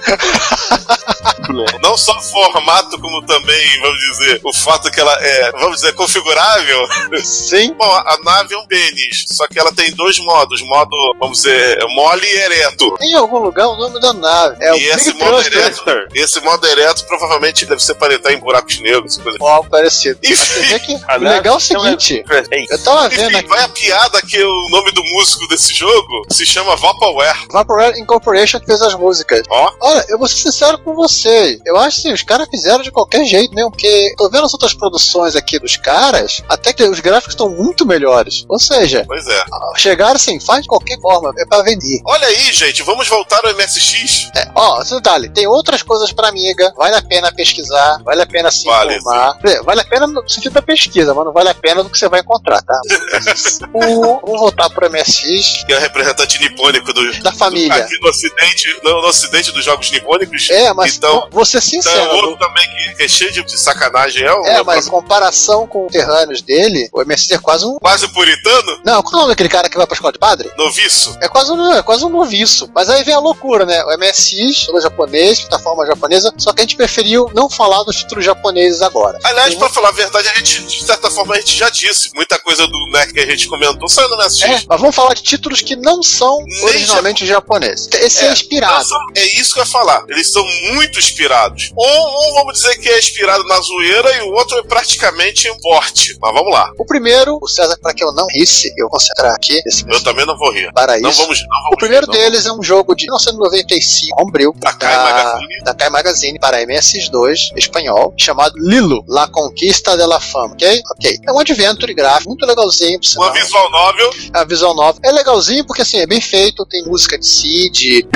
Não só o formato, como também, vamos dizer, o fato que ela é, vamos dizer, configurável. Sim. Bom, a, a nave é um pênis, só que ela tem dois modos: modo, vamos dizer, mole e ereto. Em algum lugar o nome da nave. É o e esse modo ereto, esse modo ereto provavelmente deve ser para entrar em buracos negros, coisa Ou algo parecido. Enfim, que o legal é o nave seguinte. É. Eu tava vendo enfim, aqui. vai a piada que o nome do músico desse jogo se chama Vaporware. Vaporware Incorporation que fez as músicas. Ó, Olha, eu vou ser sincero com você. Eu acho que os caras fizeram de qualquer jeito mesmo, porque tô vendo as outras produções aqui dos caras, até que os gráficos estão muito melhores. Ou seja, pois é. chegaram assim, faz de qualquer forma, é pra vender. Olha aí, gente, vamos voltar ao MSX. É, ó, esse detalhe, tem outras coisas pra amiga, vale a pena pesquisar, vale a pena se Vale, informar. É, Vale a pena no sentido da pesquisa, mas não vale a pena do que você vai encontrar, tá? <laughs> o, vamos voltar pro MSX Que é o representante nipônico do. da família. Aqui no ocidente, no, no ocidente dos jogos nipônicos. É, mas Então, vou ser então sincero. é outro também que, é cheio de, sacanagem. É, o É, mas em comparação com os terrâneos dele, o MSX é quase um. quase puritano, Não, qual é o nome daquele cara que vai pra escola de padre? noviço. É quase um, é quase um noviço. Mas aí vem a loucura, né? O MSX, todo japonês, plataforma japonesa, só que a gente preferiu não falar dos títulos japoneses agora. Aliás, pra falar a verdade, a gente, de certa forma, a gente já disse. Muita coisa do NEC que a gente comentou saiu no MSX. É, mas vamos falar de títulos que não são Nem originalmente japoneses. Esse é, É, inspirado. É isso que eu ia falar. Eles são muito inspirados. Um, um, vamos dizer que é inspirado na zoeira e o outro foi praticamente um porte. Mas vamos lá. O primeiro, o César, para que eu não risse, eu vou concentrar aqui Eu também não vou rir. para isso. Não vamos, não vamos O primeiro rir, deles é um jogo de 1995, Hombril, Da Kai Magazine. da Kai Magazine para MS2 espanhol, chamado Lilo, La Conquista de la Fama, ok? Ok. É um adventure gráfico muito legalzinho. Uma visual novel. a visual nova. É legalzinho porque assim, é bem feito, tem música de Cid,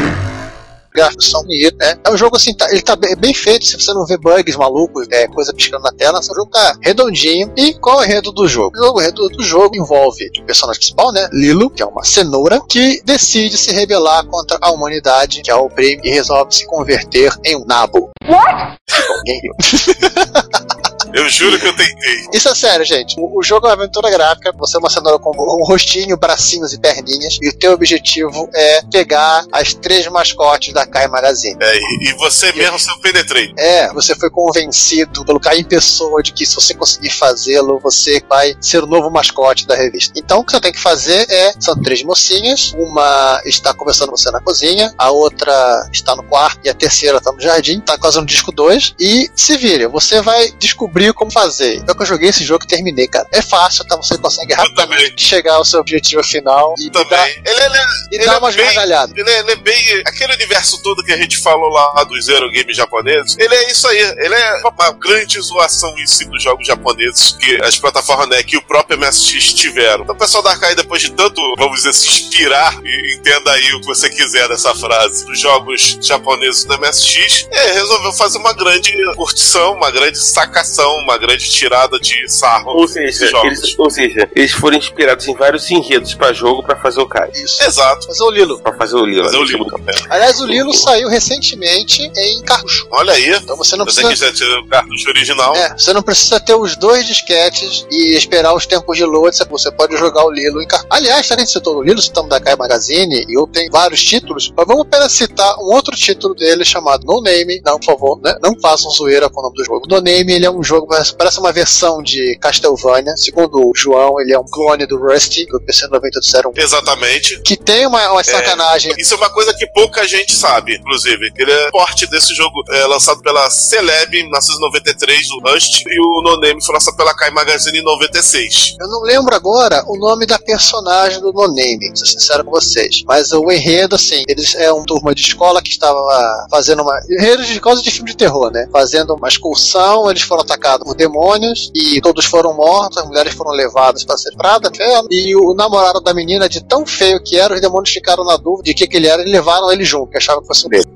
gráficos são bonitos, né? É um jogo assim, tá- ele tá bem, bem feito, se você não vê bugs malucos, é, coisa piscando na tela, o jogo tá redondinho. E qual é o enredo do jogo? O o enredo do jogo envolve o personagem principal, né? Lilo, que é uma cenoura, que decide se rebelar contra a humanidade, que a oprime, e resolve se converter em um nabo. What? Alguém. <laughs> Eu juro que eu tentei. Isso é sério, gente. O, o jogo é uma aventura gráfica. Você é uma cenoura com um rostinho, bracinhos e perninhas. E o teu objetivo é pegar as três mascotes da Kai Magazine. É, e, e você mesmo seu penetrei. É, você foi convencido pelo Kai em pessoa de que se você conseguir fazê-lo, você vai ser o novo mascote da revista. Então, o que você tem que fazer é: são três mocinhas. Uma está conversando com você na cozinha, a outra está no quarto e a terceira está no jardim, está quase no disco 2. E se vira, você vai descobrir como fazer. Então, que eu joguei esse jogo e terminei, cara. É fácil, tá? Você consegue rapidamente chegar ao seu objetivo final e, Também. Ele, ele, e ele é umas bem-. Ele é, ele é bem. Aquele universo todo que a gente falou lá dos Zero Games japoneses, ele é isso aí. Ele é uma grande zoação em si dos jogos japoneses que as plataformas NEC e o próprio MSX tiveram. Então, o pessoal da Arcade, depois de tanto, vamos dizer, se inspirar, e entenda aí o que você quiser dessa frase, dos jogos japoneses do MSX, é, resolveu fazer uma grande curtição, uma grande sacação, uma grande tirada de sarro. Ou seja, eles, ou seja, eles foram inspirados em vários enredos pra jogo pra fazer o Kai. Isso. Exato. Mas o Lilo. Pra fazer o Lilo. Fazer o né? Lilo. É. Aliás, o Lilo saiu recentemente em cartucho. Olha aí. Então você não você precisa. quiser ter o cartucho original, É, você não precisa ter os dois disquetes e esperar os tempos de load, você pode jogar o Lilo em cartucho. Aliás, a gente citou o Lilo, citamos da Kai Magazine, e eu tenho vários títulos, mas vamos apenas citar um outro título dele chamado No Name. Não, por favor, né? Não façam zoeira com o nome do jogo. No Name, ele é um jogo, parece- parece uma versão de Castlevania. Segundo o João, ele é um clone do Rusty, do PC 9801, exatamente. que tem uma, uma sacanagem. Isso é uma coisa que pouca gente sabe, inclusive. Ele é porte desse jogo é, lançado pela Celeb em 1993, o Rust, e o No Name foi lançado pela Kai Magazine em 96. Eu não lembro agora o nome da personagem do No Name, ser sincero com vocês. Mas o enredo, assim, eles é uma turma de escola que estava fazendo uma. Enredo de causa de filme de terror, né? Fazendo uma excursão, eles foram atacados por demônios e todos foram mortos, as mulheres foram levadas para ser prada, e o namorado da menina, de tão feio que era, os demônios ficaram na dúvida de que, que ele era e levaram ele junto, que achavam que fosse um dele.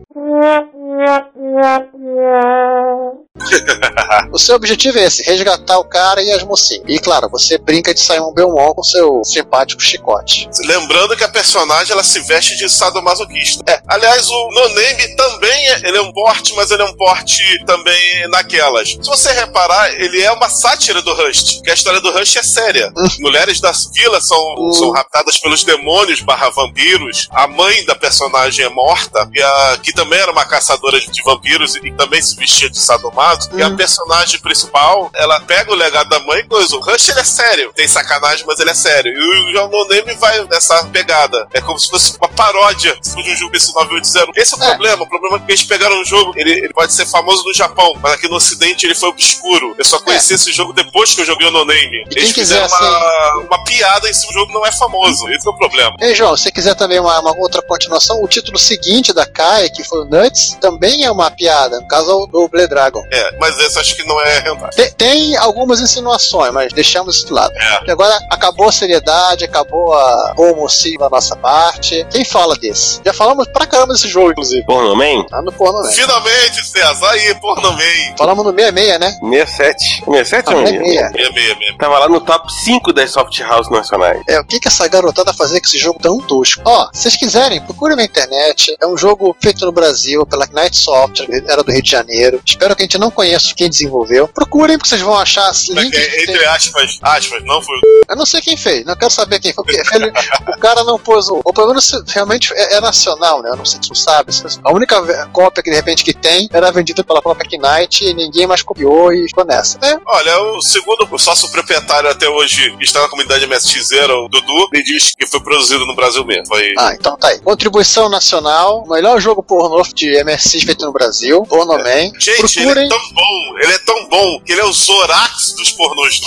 <laughs> O seu objetivo é esse, resgatar o cara e as mocinhas. E claro, você brinca de sair um Belmont com seu simpático chicote. Lembrando que a personagem ela se veste de sadomasoquista. É, aliás, o No Name também é, ele é um porte, mas ele é um porte também naquelas. Se você reparar, ele é uma sátira do Rust, que a história do Rust é séria. Mulheres das vilas são, Hum. são raptadas pelos demônios barra vampiros. A mãe da personagem é morta, e a, que também era uma caçadora de vampiros e, também se vestia de sadomaso. E a personagem principal, ela pega o legado da mãe e coisa. O Rush ele é sério, tem sacanagem, mas ele é sério. E o John No Name vai nessa pegada. É como se fosse uma paródia de um jogo esse 980. Esse é o É. problema. O problema é que eles pegaram um jogo, ele, ele pode ser famoso no Japão, mas aqui no Ocidente ele foi obscuro. Eu só conheci esse jogo depois que eu joguei o No Name. E Eles quiser, fizeram uma, uma piada em cima do jogo não é famoso. Esse é o problema. Ei, João, se quiser também uma, uma outra continuação, o título seguinte da Kai, que foi o Nuts, também é uma piada, no caso do Blade Dragon. É, mas esse acho que não é rentável. Tem, tem algumas insinuações, mas deixamos isso de lado. É. Porque agora acabou a seriedade, acabou a homocinho da nossa parte. Quem fala desse? Já falamos pra caramba desse jogo, inclusive. Porno Man? Tá no porno, né? Finalmente, César, aí, porno man. Falamos no 66, né? 67. 67 Ah, ou 66. 66? Meia, meia, meia. Tava lá no top 5 das soft house nacionais. É, o que que essa garotada fazer com esse jogo tão tosco? Ó, se vocês quiserem, procurem na internet. É um jogo feito no Brasil pela Knight Software, era do Rio de Janeiro. Espero que a gente não conheça quem desenvolveu. Procurem, porque vocês vão achar Como é é? Entre aspas, aspas, não foi. Eu não sei quem fez, não quero saber quem foi, <laughs> ele- o cara não pôs o. Ou pelo menos realmente é, é nacional, né? Eu não sei se tu sabe. A única cópia que de repente que tem era vendida pela própria Knight e ninguém mais copiou e ficou nessa, né? Olha, o segundo o sócio proprietário até hoje que está na comunidade MSX Zero, o Dudu, me diz que foi produzido no Brasil mesmo. Foi. Ah, então tá aí. Contribuição nacional, o melhor jogo pornô de MSX feito no Brasil, Porno Man. Gente, ele é Procurem. tão bom, ele é tão bom que ele é o Zorax dos pornôs.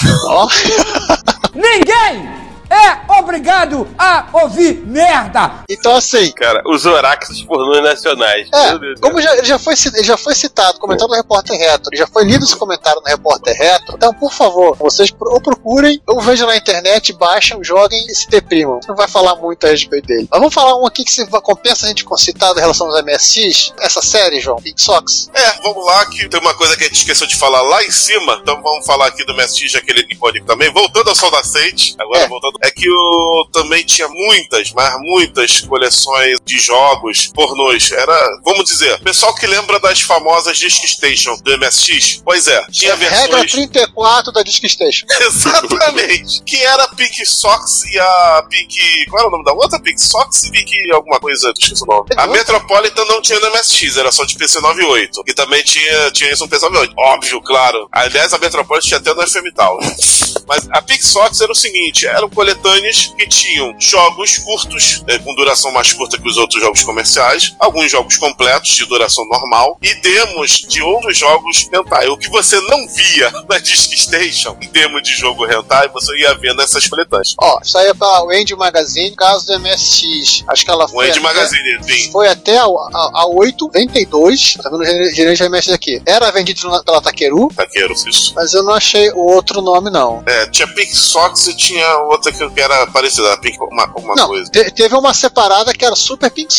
Ninguém é obrigado a ouvir merda. então assim, Cara, os Oraxos pornôs nacionais. É, Deus como já, ele já, foi, já foi citado, comentado no Repórter Retro, já foi lido esse comentário no Repórter Retro, então, por favor, vocês ou procurem, ou vejam na internet, baixem, joguem e se deprimam. Não vai falar muito a respeito dele. Mas vamos falar um aqui que se compensa a gente citar em relação aos MSX, essa série, João, Pink Sox. É, vamos lá, que tem uma coisa que a gente esqueceu de falar lá em cima, então vamos falar aqui do MSX, já que ele icônico também. Voltando ao Sol Nascente, agora É. voltando, é que eu também tinha muitas, mas muitas coleções de jogos pornôs. Era, vamos dizer, pessoal que lembra das famosas Disk Station do MSX, pois é, tinha Regra versões. 34 da Disk Station. <laughs> Exatamente. que era a Pink Sox e a Pink. Qual era o nome da outra? Pink Sox e Pink alguma coisa, esqueci o nome. A Metropolitan não tinha no MSX, era só de PC98. E também tinha, tinha isso no PC98. Óbvio, claro. Aliás, a Metropolitan tinha até no FM Tal. <laughs> Mas a Pink Sox era o seguinte: eram coletâneas que tinham jogos curtos, eh, com duração mais curta que os outros jogos comerciais, alguns jogos completos de duração normal e demos de outros jogos hentai. O que você não via <laughs> na Disk Station, em termos de jogo hentai, você ia ver nessas coletâneas. Ó, isso aí é pra Wendy Magazine, caso do MSX. Acho que ela O foi. End até- Magazine, sim. Foi até a, a, a 822, tá vendo o gerente gerente MSX aqui. Era vendido pela Takeru, Taqueiro, isso. mas eu não achei o outro nome, não. É, tinha Pink Sox e tinha outra que era parecida, Pink uma, alguma não, coisa. te- teve uma separada que era Super Pink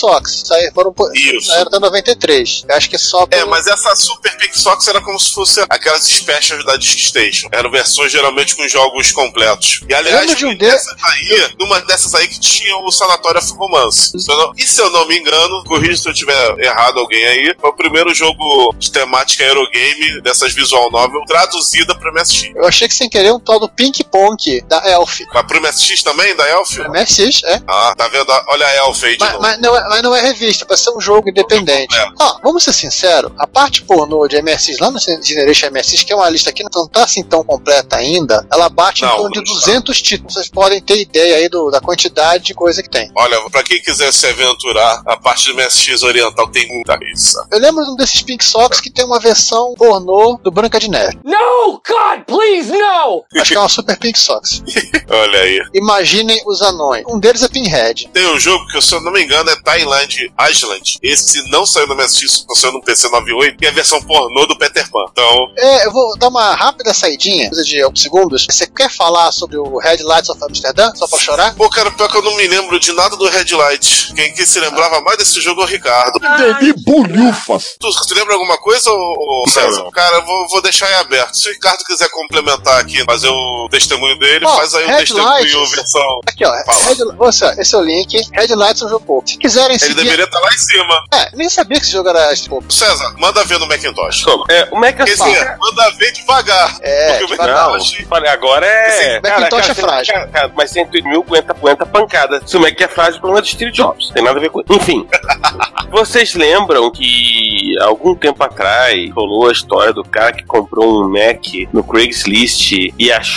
aí foram Isso. Era da 93. Eu acho que só. É, mas essa Super Pink Sox era como se fosse aquelas specials da Disk Station. Eram versões geralmente com jogos completos. E aliás, de um foi de- dessas aí, numa dessas aí que tinha o Sanatório of Romance. E se eu não me engano, corrija se eu tiver errado alguém aí, foi o primeiro jogo de temática Eurogame dessas visual novel traduzida para MSX. Eu achei que sem querer um tal do Pink Ponk da Elf. Mas pro MSX também, da Elf? MSX, é. Ah, tá vendo? Olha a Elf aí de Mas, novo. mas não é, mas não é revista, vai ser um jogo independente. É. Ó, vamos ser sinceros, a parte pornô de MSX lá no Generation MSX, que é uma lista que não tá assim tão completa ainda, ela bate em Não, torno de não está. 200 títulos. Vocês podem ter ideia aí do- da quantidade de coisa que tem. Olha, pra quem quiser se aventurar, a parte do MSX oriental tem muita coisa. Eu lembro de um desses Pink Socks que tem uma versão pornô do Branca de Neve. No, God, please, no. Acho é uma Super Pink Socks. <laughs> Olha aí. Imaginem os anões. Um deles é Pinhead. Tem um jogo que, se eu não me engano, é Thailand Island. Esse não saiu no MSX, saiu no PC 98, e é a versão pornô do Peter Pan. Então, É, eu vou dar uma rápida saidinha, coisa de alguns segundos. Você quer falar sobre o Red Lights of Amsterdã? Só pra chorar? pô, cara, pior que eu não me lembro de nada do Red Light. Quem que se lembrava mais desse jogo é o Ricardo. Entendi bolhufas. Tu se lembra alguma coisa, ô, ô César? Cara, eu vou, vou deixar em aberto. Se o Ricardo quiser complementar aqui, fazer o testemunho dele, Ó, faz aí o Red testemunho Lights. versão. Aqui, ó. Fala. Red, você, esse é o link. Red Lights é um jogo pouco. Se quiserem Ele seguir. deveria estar lá em cima. É, nem sabia que esse jogo era esse pouco. César, manda ver no Macintosh. Toma. É, o Quer Macintosh. dizer, manda ver devagar. É, Porque o devagar. Não, Macintosh. falei, agora é. Esse Macintosh é frágil. Cara, cara, mas 108 mil aguenta, aguenta pancada. Se o Mac é frágil, o problema é do Steve Jobs. Tem nada a ver com isso. Enfim. <laughs> Vocês lembram que algum tempo atrás rolou a história do cara que comprou um Mac no Craigslist e achou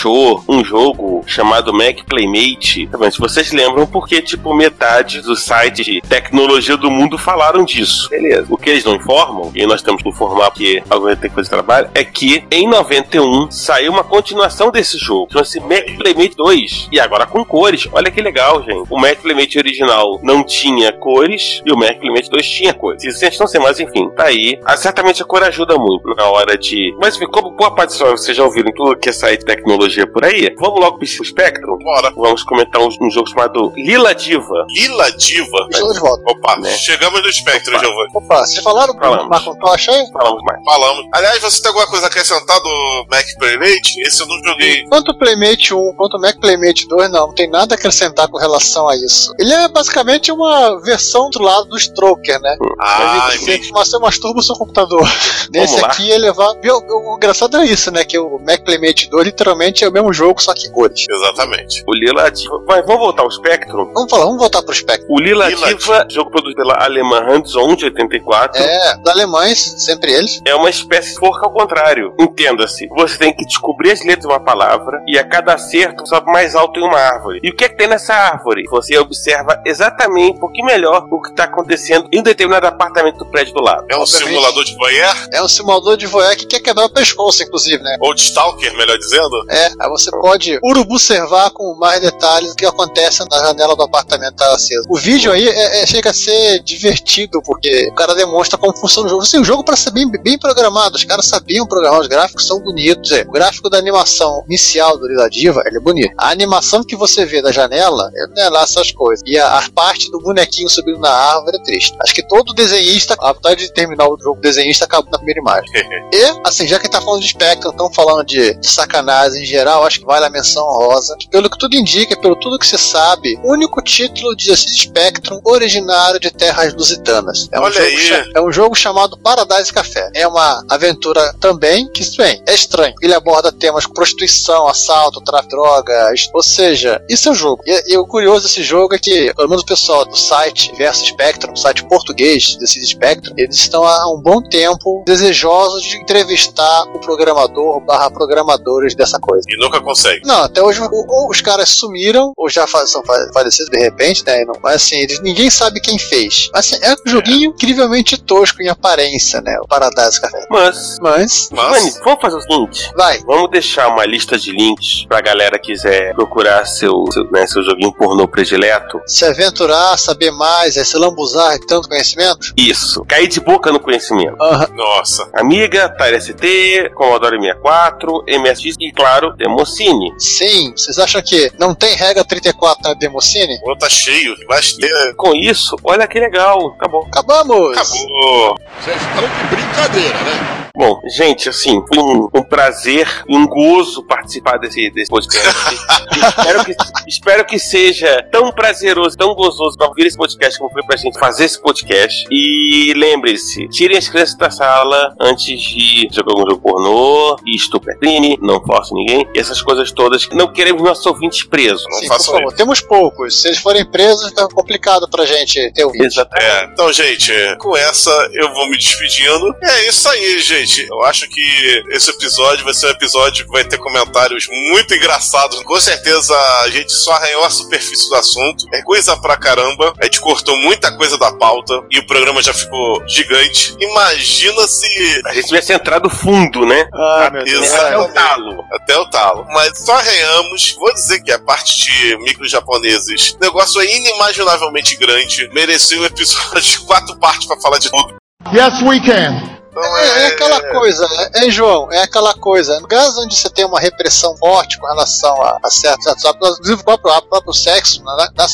um jogo chamado Mac Playmate? Tá vendo? Se vocês lembram, porque, tipo, metade dos sites de tecnologia do mundo falaram disso. Beleza. O que eles não informam, e nós temos que informar porque alguém tem que fazer trabalho, é que em 91 saiu uma continuação desse jogo. Chama-se Mac Playmate 2. E agora com cores. Olha que legal, gente. O Mac Playmate original não tinha cores e o Mac Playmate 2 tinha cores. Isso gente não sei, mas enfim, tá aí. Ah, certamente a cor ajuda muito na hora de. Mas como boa parte só vocês já ouviram tudo que é site de tecnologia por aí, vamos logo pro Spectrum. Bora. Vamos comentar um, um jogo chamado Lila Diva. Lila Diva. Estou de volta. Opa, Né? chegamos no espectro, Giovanni. Opa, vocês falaram Falamos. Macintosh aí? Falamos mais. Falamos. Aliás, você tem alguma coisa a acrescentar do Mac Playmate? Esse eu não joguei. Quanto o Playmate 1, quanto o Mac Playmate 2, não, não tem nada a acrescentar com relação a isso. Ele é basicamente uma versão do lado do Stroker, né? Ah, Ele- entendi. você, masturba o seu computador. Nesse aqui ele vai. O, o, o engraçado é isso, né? Que o Mac Playmate 2 literalmente é o mesmo jogo, só que cores. Exatamente. O Lila Diva. Vai, vamos voltar ao Spectrum. Vamos falar, vamos voltar pro Spectrum. O Lila, Lila Diva, jogo produzido pela alemã Hands-On de 84. É, dos alemães, sempre eles. é uma espécie de forca ao contrário. Entenda-se. Você tem que descobrir as letras de uma palavra e a cada acerto sobe mais alto em uma árvore. E o que é que tem nessa árvore? Você observa exatamente um pouquinho melhor o que está acontecendo em um determinado apartamento do prédio do lado. É um Obviamente. simulador de voyeur, É um simulador de voyeur que quer quebrar o pescoço, inclusive, né? ou de stalker, melhor dizendo. É, aí você pode urubu-observar com mais detalhes o que acontece na janela do apartamento tá acesa. O vídeo aí é- é- chega a ser divertido, porque o cara demonstra como funciona o jogo. Assim, o jogo para ser bem, bem programado, os caras sabiam programar, os gráficos são bonitos. É, o gráfico da animação inicial do Lila Diva, ele é bonito. A animação que você vê da janela, é, não é lá essas coisas. E a, a parte do bonequinho subindo na árvore é triste. Acho que todo desenhista, apesar de terminar o jogo desenhista, acabou na primeira imagem. <laughs> E, assim, já que tá falando de Spectrum, estão falando de, de sacanagem em geral, acho que vale a menção rosa. Pelo que tudo indica, pelo tudo que você sabe, o único título de Exercício Spectrum originário de Terras Lusitanas. É um Olha jogo aí. É um jogo chamado Paradise Café. É uma aventura também que, bem, é estranho. Ele aborda temas como prostituição, assalto, tráfico de drogas, ou seja, isso é o jogo. E, e o curioso desse jogo é que, pelo menos o pessoal do site Versus Spectrum, site português desse Spectrum, eles estão há um bom tempo desejosos de entrevistar o programador barra programadores dessa coisa. E nunca consegue. Não, até hoje ou, ou os caras sumiram, ou já fa- são fa- falecidos de repente, né? Não, mas assim, eles, ninguém sabe quem fez. Mas assim, é um joguinho incrivelmente tosco em aparência, né? O Paradise Café. Mas, Mas, Mas, Mani, vamos fazer o seguinte. vai. Vamos deixar uma lista de links pra galera que quiser procurar seu, seu, né, seu joguinho pornô predileto. Se aventurar, saber mais, é se lambuzar de tanto conhecimento? Isso. Cair de boca no conhecimento. Nossa. Amiga, Atari ST, Commodore 64, MSX e, claro, Democine. Sim, vocês acham que não tem regra 34 na Democine? O tá cheio. Vai ter. Com isso, olha que legal. Acabou. Acabamos! Acabou. Vocês estão de brincadeira, né? Bom, gente, assim, foi um, um prazer e um gozo participar desse, desse podcast. <laughs> espero, que, espero que seja tão prazeroso, tão gozoso pra ouvir esse podcast como foi pra gente fazer esse podcast. E lembre-se, tirem as crianças da sala antes de jogar algum jogo pornô, estupro é crime, não force ninguém, e essas coisas todas. Não queremos nossos ouvintes presos. Não Sim, por façam favor, temos poucos. Se eles forem presos, fica complicado pra gente ter ouvinte. Exatamente. É, então, gente, com essa eu vou me despedindo. É isso aí, gente. Eu acho que esse episódio vai ser um episódio que vai ter comentários muito engraçados. Com certeza a gente só arranhou a superfície do assunto. É coisa pra caramba. A gente cortou muita coisa da pauta e o programa já ficou gigante. Imagina se. A gente tivesse entrado fundo, né? Ah, meu Deus. Até o talo. Até o talo. Mas só arranhamos. Vou dizer que a parte de micro japoneses, o negócio é inimaginavelmente grande. Mereceu um episódio de quatro partes pra falar de tudo. Yes, we can. Então É, é aquela coisa, é, é, João, é aquela coisa. No caso onde você tem uma repressão forte com relação a, a certos atos, inclusive o próprio, a próprio sexo, na, na, na,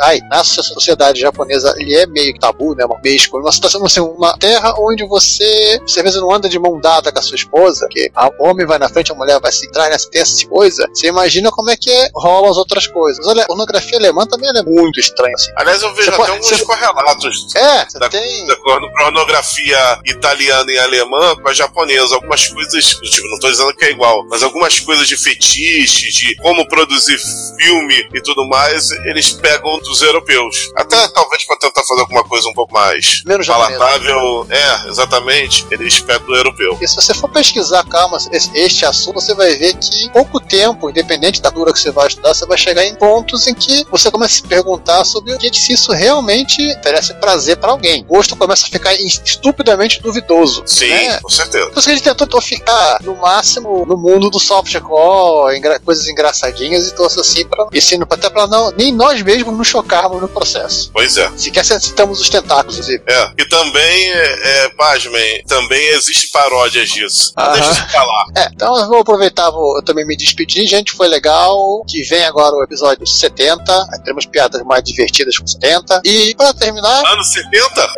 ai, na sociedade japonesa, ele é meio tabu, né? Meio escuro. Uma situação, assim, uma terra onde você, você às vezes não anda de mão dada com a sua esposa, que o homem vai na frente, a mulher vai se trás nessa tem essa coisa. Você imagina como é que é, rolam as outras coisas. Olha, a pornografia alemã também é muito estranha, assim. Aliás, eu vejo Você até pode- alguns você- correlatos É, você da, tem. da pornografia italiana e alemã com a japonesa. Algumas coisas, tipo, não tô dizendo que é igual, mas algumas coisas de fetiche, de como produzir filme e tudo mais, eles pegam dos europeus. Até talvez para tentar fazer alguma coisa um pouco mais Menos japonesa. palatável. É, exatamente. Eles pegam do europeu. E se você for pesquisar, calma, este assunto, você vai ver que em pouco tempo, independente da dura que você vai estudar, você vai chegar em pontos em que você começa a se perguntar sobre o que se isso realmente oferece prazer pra alguém. O gosto começa a ficar estupidamente duvidoso. Sim, né? com certeza. Por isso que a gente tentou ficar no máximo no mundo do softcore, engra- coisas engraçadinhas e todas assim, pra, e assim, até pra não, nem nós mesmos nos chocarmos no processo. Pois é. Sequer citamos os tentáculos, inclusive. É, e também, é, é, pasmem, também existe paródias disso. Aham. Deixa isso pra lá. É, então eu vou aproveitar, vou eu também me despedir, gente, foi legal. Que vem agora o episódio 70, aí teremos piadas mais divertidas com 70. E pra terminar, Anos 70?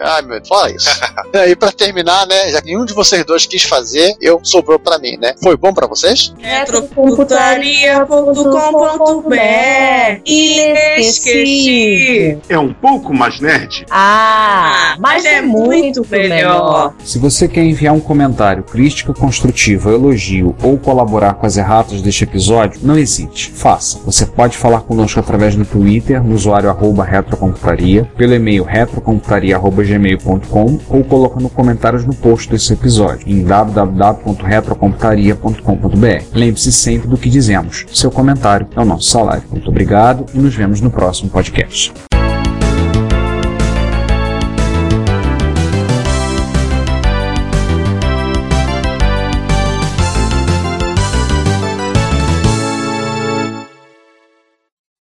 Ai meu Deus, fala isso. <laughs> e aí pra terminar, né, já que nenhum de vocês dois quis fazer, eu sobrou pra mim, né? Foi bom pra vocês? Retrocomputaria.com.br Inesquecível. É um pouco mais nerd. Ah, mas é muito melhor. Se você quer enviar um comentário, crítica construtiva, elogio ou colaborar com as erratas deste episódio, não hesite, faça. Você pode falar conosco através do Twitter, no usuário arroba retrocomputaria, pelo e-mail retrocomputaria.gmail.com ou colocando comentários no post desse episódio em www.retrocomputaria.com.br. Lembre-se sempre do que dizemos. Seu comentário é o nosso salário. Muito obrigado e nos vemos no próximo podcast.